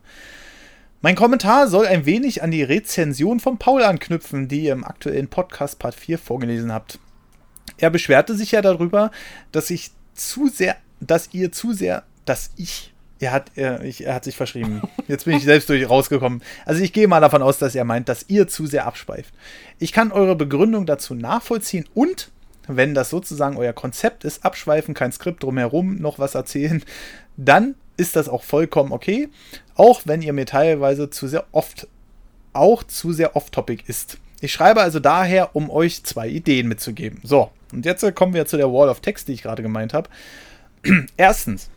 Mein Kommentar soll ein wenig an die Rezension von Paul anknüpfen, die ihr im aktuellen Podcast Part 4 vorgelesen habt. Er beschwerte sich ja darüber, dass ich zu sehr, dass ihr zu sehr, dass ich, er hat, er, ich, er hat sich verschrieben. Jetzt bin ich selbst durch rausgekommen. Also ich gehe mal davon aus, dass er meint, dass ihr zu sehr abschweift. Ich kann eure Begründung dazu nachvollziehen und wenn das sozusagen euer Konzept ist, abschweifen, kein Skript drumherum, noch was erzählen, dann ist das auch vollkommen okay. Auch wenn ihr mir teilweise zu sehr oft, auch zu sehr off-topic ist. Ich schreibe also daher, um euch zwei Ideen mitzugeben. So, und jetzt kommen wir zu der Wall of Text, die ich gerade gemeint habe. Erstens,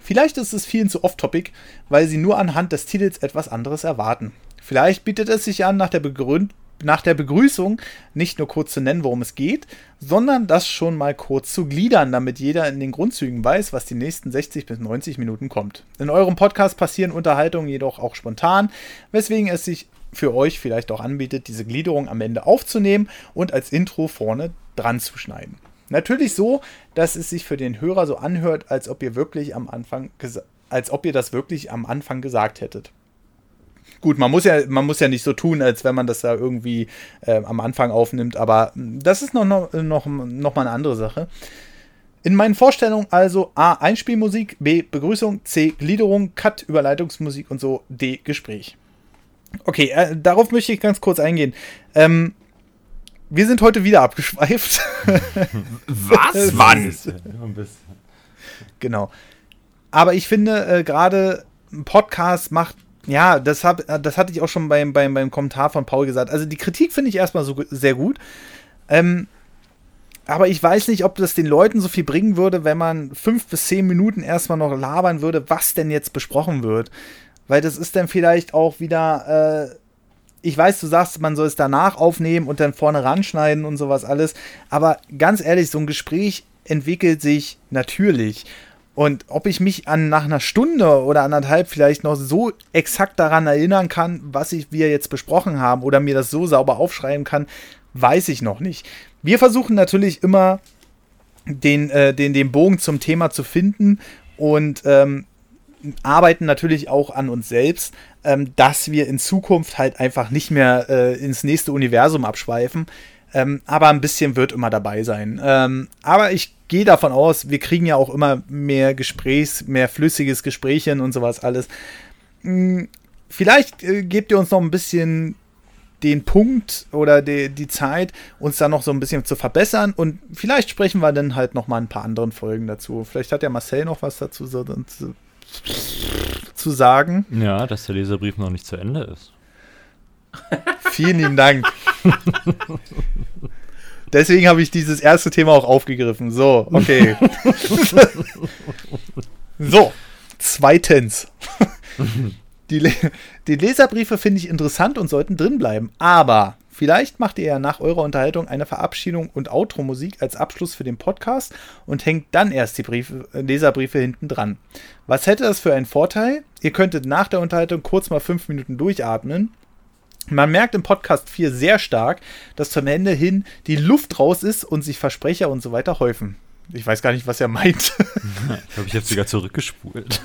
vielleicht ist es vielen zu off-topic, weil sie nur anhand des Titels etwas anderes erwarten. Vielleicht bietet es sich an, nach der, Begründ nach der Begrüßung nicht nur kurz zu nennen, worum es geht, sondern das schon mal kurz zu gliedern, damit jeder in den Grundzügen weiß, was die nächsten 60 bis 90 Minuten kommt. In eurem Podcast passieren Unterhaltungen jedoch auch spontan, weswegen es sich für euch vielleicht auch anbietet, diese Gliederung am Ende aufzunehmen und als Intro vorne dran zu schneiden. Natürlich so, dass es sich für den Hörer so anhört, als ob ihr wirklich am Anfang als ob ihr das wirklich am Anfang gesagt hättet. Gut, man muss ja, man muss ja nicht so tun, als wenn man das da irgendwie äh, am Anfang aufnimmt, aber das ist noch, noch, noch, noch mal eine andere Sache. In meinen Vorstellungen also A. Einspielmusik, B. Begrüßung, C. Gliederung, Cut, Überleitungsmusik und so, D. Gespräch. Okay, äh, darauf möchte ich ganz kurz eingehen. Ähm, wir sind heute wieder abgeschweift. Was? Wann? Genau. Aber ich finde, äh, gerade ein Podcast macht, ja, das, hab, das hatte ich auch schon beim, beim, beim Kommentar von Paul gesagt. Also die Kritik finde ich erstmal so sehr gut. Ähm, aber ich weiß nicht, ob das den Leuten so viel bringen würde, wenn man fünf bis zehn Minuten erstmal noch labern würde, was denn jetzt besprochen wird. Weil das ist dann vielleicht auch wieder, äh, ich weiß, du sagst, man soll es danach aufnehmen und dann vorne ranschneiden und sowas alles. Aber ganz ehrlich, so ein Gespräch entwickelt sich natürlich. Und ob ich mich an nach einer Stunde oder anderthalb vielleicht noch so exakt daran erinnern kann, was ich, wir jetzt besprochen haben, oder mir das so sauber aufschreiben kann, weiß ich noch nicht. Wir versuchen natürlich immer den, äh, den, den Bogen zum Thema zu finden und ähm, arbeiten natürlich auch an uns selbst, ähm, dass wir in Zukunft halt einfach nicht mehr äh, ins nächste Universum abschweifen. Ähm, aber ein bisschen wird immer dabei sein. Ähm, aber ich gehe davon aus, wir kriegen ja auch immer mehr Gesprächs, mehr flüssiges Gespräch hin und sowas alles. Hm, vielleicht äh, gebt ihr uns noch ein bisschen den Punkt oder die, die Zeit, uns da noch so ein bisschen zu verbessern. Und vielleicht sprechen wir dann halt noch mal ein paar anderen Folgen dazu. Vielleicht hat ja Marcel noch was dazu so, zu sagen. Ja, dass der Leserbrief noch nicht zu Ende ist. Vielen lieben Dank. Deswegen habe ich dieses erste Thema auch aufgegriffen. So, okay. so, zweitens. Die, Le die Leserbriefe finde ich interessant und sollten drin bleiben. Aber Vielleicht macht ihr ja nach eurer Unterhaltung eine Verabschiedung und Outro-Musik als Abschluss für den Podcast und hängt dann erst die Briefe, Leserbriefe hinten dran. Was hätte das für einen Vorteil? Ihr könntet nach der Unterhaltung kurz mal fünf Minuten durchatmen. Man merkt im Podcast 4 sehr stark, dass zum Ende hin die Luft raus ist und sich Versprecher und so weiter häufen. Ich weiß gar nicht, was er meint. Ich glaube, ich habe sogar zurückgespult.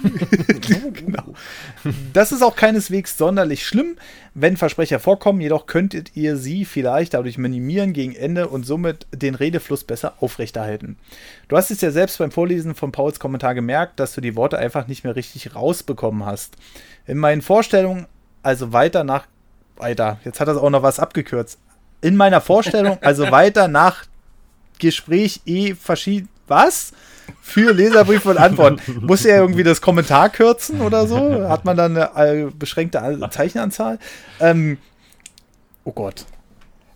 genau. Das ist auch keineswegs sonderlich schlimm, wenn Versprecher vorkommen, jedoch könntet ihr sie vielleicht dadurch minimieren gegen Ende und somit den Redefluss besser aufrechterhalten. Du hast es ja selbst beim Vorlesen von Pauls Kommentar gemerkt, dass du die Worte einfach nicht mehr richtig rausbekommen hast. In meinen Vorstellungen, also weiter nach. Weiter, jetzt hat er auch noch was abgekürzt. In meiner Vorstellung, also weiter nach Gespräch eh verschieden. Was? Für Leserbriefe und Antworten. Muss er irgendwie das Kommentar kürzen oder so? Hat man dann eine beschränkte Zeichenanzahl? Ähm, oh Gott.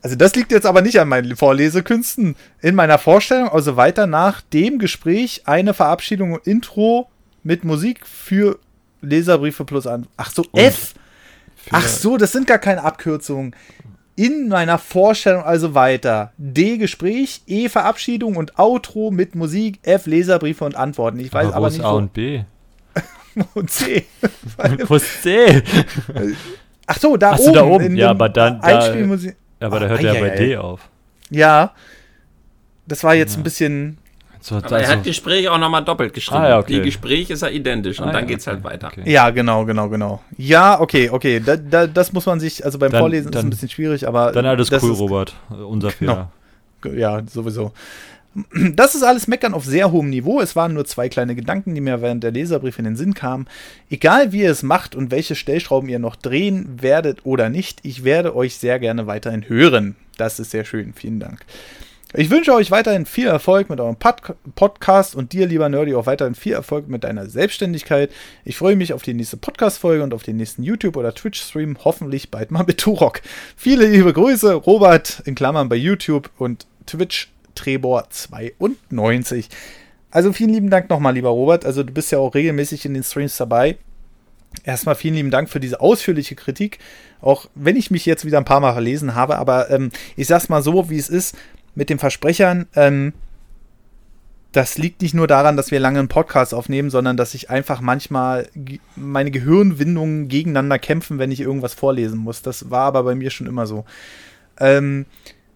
Also das liegt jetzt aber nicht an meinen Vorlesekünsten. In meiner Vorstellung, also weiter nach dem Gespräch, eine Verabschiedung und Intro mit Musik für Leserbriefe plus an. Ach so, F. Ach so, das sind gar keine Abkürzungen. In meiner Vorstellung also weiter. D Gespräch, E Verabschiedung und Outro mit Musik, F Leserbriefe und Antworten. Ich weiß aber, aber, wo ist nicht A wo. und B? und C. Wo ist C? Ach so, da Ach so, oben. da oben. Ja, aber dann- da-. Aber da Ah, hört er bei eieiei. D auf. Ja. Das war jetzt ein bisschen. So, Aber er hat Gespräch auch nochmal doppelt geschrieben. Ah, ja, okay. Die Gespräch ist ja identisch und Ah, dann ja, geht's okay, halt weiter. okay. Ja, genau, genau, genau. Ja, okay, okay. Da, da, das muss man sich, also beim Dann- Vorlesen ist dann- ein bisschen schwierig, aber. Dann alles das cool, ist, Robert. Unser Fehler. Ja, sowieso. Das ist alles Meckern auf sehr hohem Niveau. Es waren nur zwei kleine Gedanken, die mir während der Leserbrief in den Sinn kamen. Egal wie ihr es macht und welche Stellschrauben ihr noch drehen werdet oder nicht, ich werde euch sehr gerne weiterhin hören. Das ist sehr schön. Vielen Dank. Ich wünsche euch weiterhin viel Erfolg mit eurem Pod Podcast und dir, lieber Nerdy, auch weiterhin viel Erfolg mit deiner Selbstständigkeit. Ich freue mich auf die nächste Podcast-Folge und auf den nächsten YouTube- oder Twitch-Stream, hoffentlich bald mal mit Turok. Viele liebe Grüße, Robert in Klammern bei YouTube und Twitch Trebor 92. Also vielen lieben Dank nochmal, lieber Robert. Also du bist ja auch regelmäßig in den Streams dabei. Erstmal vielen lieben Dank für diese ausführliche Kritik. Auch wenn ich mich jetzt wieder ein paar Mal verlesen habe, aber ähm, ich sag's mal so, wie es ist mit den Versprechern. Ähm, das liegt nicht nur daran, dass wir lange einen Podcast aufnehmen, sondern dass ich einfach manchmal meine Gehirnwindungen gegeneinander kämpfen, wenn ich irgendwas vorlesen muss. Das war aber bei mir schon immer so. Ähm,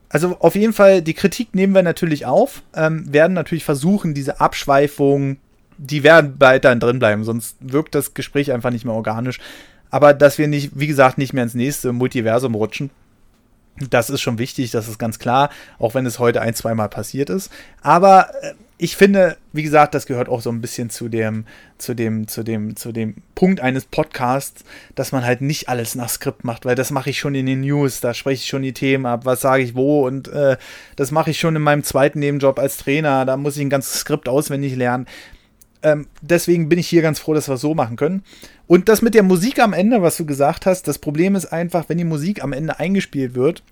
also auf jeden Fall, die Kritik nehmen wir natürlich auf, ähm, werden natürlich versuchen, diese Abschweifung, die werden weiterhin drin bleiben, sonst wirkt das Gespräch einfach nicht mehr organisch. Aber dass wir nicht, wie gesagt, nicht mehr ins nächste Multiversum rutschen, das ist schon wichtig, das ist ganz klar, auch wenn es heute ein, zweimal passiert ist. Aber äh, ich finde, wie gesagt, das gehört auch so ein bisschen zu dem, zu dem, zu dem, zu dem Punkt eines Podcasts, dass man halt nicht alles nach Skript macht, weil das mache ich schon in den News, da spreche ich schon die Themen ab, was sage ich wo und äh, das mache ich schon in meinem zweiten Nebenjob als Trainer, da muss ich ein ganzes Skript auswendig lernen. Ähm, deswegen bin ich hier ganz froh, dass wir es so machen können. Und das mit der Musik am Ende, was du gesagt hast, das Problem ist einfach, wenn die Musik am Ende eingespielt wird,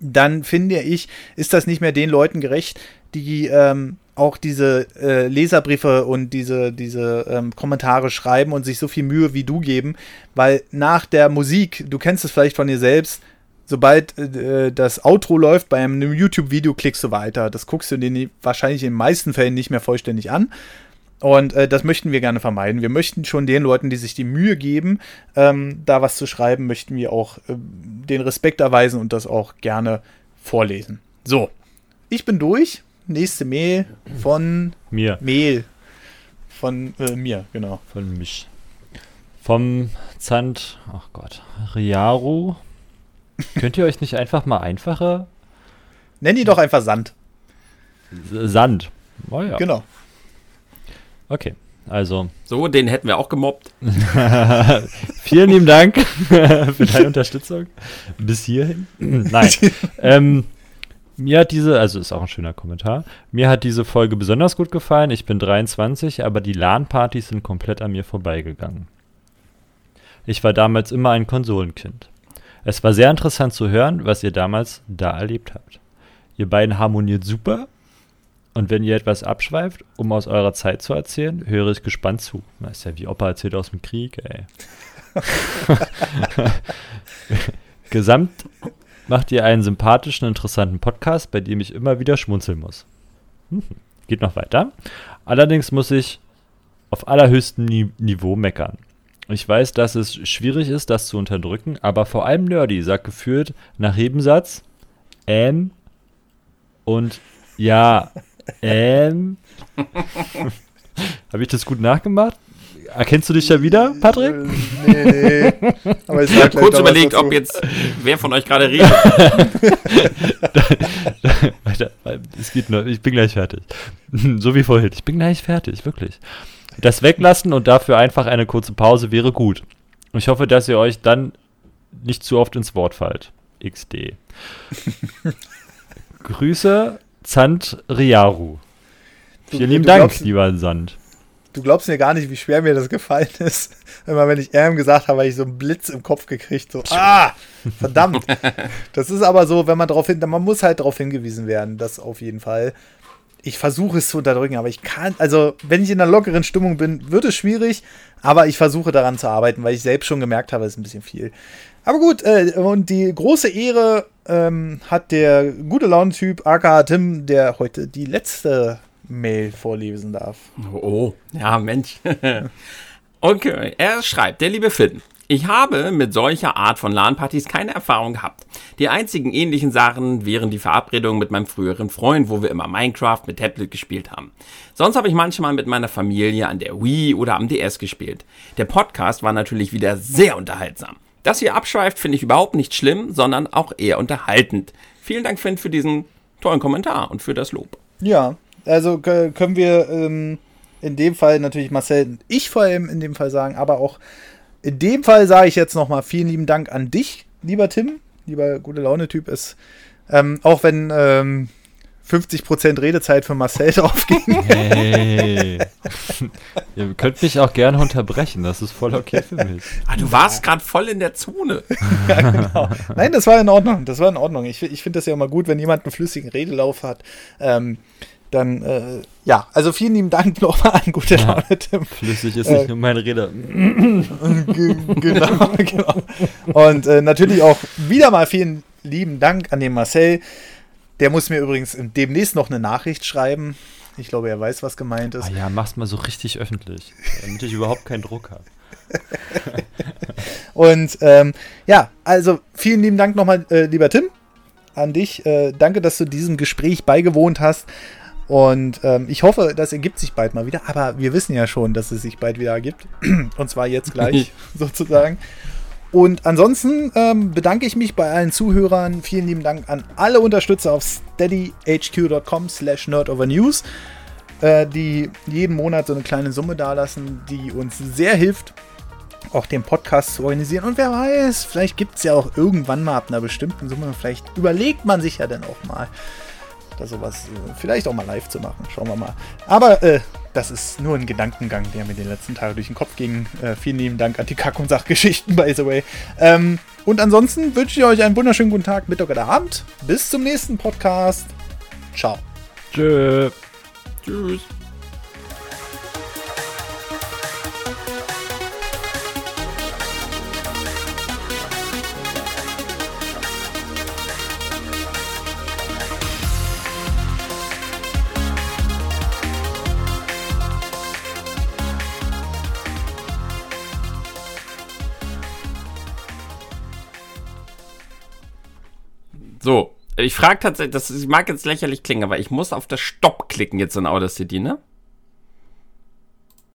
dann finde ich, ist das nicht mehr den Leuten gerecht, die ähm, auch diese äh, Leserbriefe und diese, diese ähm, Kommentare schreiben und sich so viel Mühe wie du geben, weil nach der Musik, du kennst es vielleicht von dir selbst, sobald äh, das Outro läuft bei einem YouTube-Video, klickst du weiter. Das guckst du dir wahrscheinlich in den meisten Fällen nicht mehr vollständig an. Und äh, das möchten wir gerne vermeiden. Wir möchten schon den Leuten, die sich die Mühe geben, ähm, da was zu schreiben, möchten wir auch äh, den Respekt erweisen und das auch gerne vorlesen. So, ich bin durch. Nächste Mail von Mir. Mail. Von äh, mir, genau. Von mich. Vom Zand, ach Gott, Riaru. Könnt ihr euch nicht einfach mal einfacher? Nenn die doch einfach Sand. Sand. Oh ja. Genau. Okay. Also, So, den hätten wir auch gemobbt. vielen lieben Dank für deine Unterstützung. Bis hierhin. Nein. ähm, mir hat diese, also ist auch ein schöner Kommentar, mir hat diese Folge besonders gut gefallen. Ich bin 23, aber die LAN-Partys sind komplett an mir vorbeigegangen. Ich war damals immer ein Konsolenkind. Es war sehr interessant zu hören, was ihr damals da erlebt habt. Ihr beiden harmoniert super. Und wenn ihr etwas abschweift, um aus eurer Zeit zu erzählen, höre ich gespannt zu. Das ist ja wie Opa erzählt aus dem Krieg, ey. Gesamt macht ihr einen sympathischen, interessanten Podcast, bei dem ich immer wieder schmunzeln muss. Mhm. Geht noch weiter. Allerdings muss ich auf allerhöchstem Ni Niveau meckern. Ich weiß, dass es schwierig ist, das zu unterdrücken, aber vor allem Nerdy sagt gefühlt nach jedem Satz ähm und ja, ähm. Habe ich das gut nachgemacht? Erkennst du dich ja wieder, Patrick? Äh, nee, nee. Aber ich gleich Kurz überlegt, ob jetzt wer von euch gerade redet. Weiter, es geht nur, ich bin gleich fertig. So wie vorhin, ich bin gleich fertig, wirklich. Das Weglassen und dafür einfach eine kurze Pause wäre gut. Ich hoffe, dass ihr euch dann nicht zu oft ins Wort fallt. XD. Grüße, Zand Riaru. Vielen lieben Dank, glaubst- lieber Sand. Du glaubst mir gar nicht, wie schwer mir das gefallen ist. Immer wenn ich M gesagt habe, habe ich so einen Blitz im Kopf gekriegt. So, ah, verdammt. Das ist aber so, wenn man darauf hin, man muss halt darauf hingewiesen werden, das auf jeden Fall. Ich versuche es zu unterdrücken, aber ich kann, also wenn ich in einer lockeren Stimmung bin, wird es schwierig, aber ich versuche daran zu arbeiten, weil ich selbst schon gemerkt habe, es ist ein bisschen viel. Aber gut, äh, und die große Ehre ähm, hat der gute Launentyp aka Tim, der heute die letzte Mail vorlesen darf. Oh, ja, Mensch. okay, er schreibt, der liebe Finn. Ich habe mit solcher Art von LAN-Partys keine Erfahrung gehabt. Die einzigen ähnlichen Sachen wären die Verabredungen mit meinem früheren Freund, wo wir immer Minecraft mit Tablet gespielt haben. Sonst habe ich manchmal mit meiner Familie an der Wii oder am DS gespielt. Der Podcast war natürlich wieder sehr unterhaltsam. Das hier abschweift, finde ich überhaupt nicht schlimm, sondern auch eher unterhaltend. Vielen Dank, Finn, für diesen tollen Kommentar und für das Lob. Ja, also können wir ähm, in dem Fall natürlich Marcel, ich vor allem in dem Fall sagen, aber auch in dem Fall sage ich jetzt nochmal vielen lieben Dank an dich, lieber Tim, lieber gute Laune-Typ ist. Ähm, auch wenn ähm, 50% Redezeit für Marcel draufging. Hey. Ihr könnt mich auch gerne unterbrechen, das ist voll okay für mich. Ah, du warst gerade voll in der Zone. ja, genau. Nein, das war in Ordnung. Das war in Ordnung. Ich, ich finde das ja immer gut, wenn jemand einen flüssigen Redelauf hat. Ähm, dann, äh, ja, also vielen lieben Dank nochmal an gute Laune, ja, Tim. Flüssig ist nicht äh, nur meine Rede. genau, genau. Und äh, natürlich auch wieder mal vielen lieben Dank an den Marcel. Der muss mir übrigens demnächst noch eine Nachricht schreiben. Ich glaube, er weiß, was gemeint ist. Ah ja, mach's mal so richtig öffentlich, damit ich überhaupt keinen Druck habe. Und ähm, ja, also vielen lieben Dank nochmal, äh, lieber Tim, an dich. Äh, danke, dass du diesem Gespräch beigewohnt hast. Und ähm, ich hoffe, das ergibt sich bald mal wieder. Aber wir wissen ja schon, dass es sich bald wieder ergibt. Und zwar jetzt gleich sozusagen. Und ansonsten ähm, bedanke ich mich bei allen Zuhörern. Vielen lieben Dank an alle Unterstützer auf steadyhq.com slash nerdovernews, äh, die jeden Monat so eine kleine Summe dalassen, die uns sehr hilft, auch den Podcast zu organisieren. Und wer weiß, vielleicht gibt es ja auch irgendwann mal ab einer bestimmten Summe, vielleicht überlegt man sich ja dann auch mal, da sowas äh, vielleicht auch mal live zu machen. Schauen wir mal. Aber äh, das ist nur ein Gedankengang, der mir den letzten Tag durch den Kopf ging. Äh, vielen lieben Dank an die Kack- und Sachgeschichten, by the way. Ähm, und ansonsten wünsche ich euch einen wunderschönen guten Tag, Mittag oder Abend. Bis zum nächsten Podcast. Ciao. Tschö. Tschüss. So, ich frage tatsächlich, das mag jetzt lächerlich klingen, aber ich muss auf das Stopp klicken jetzt in Audacity, ne?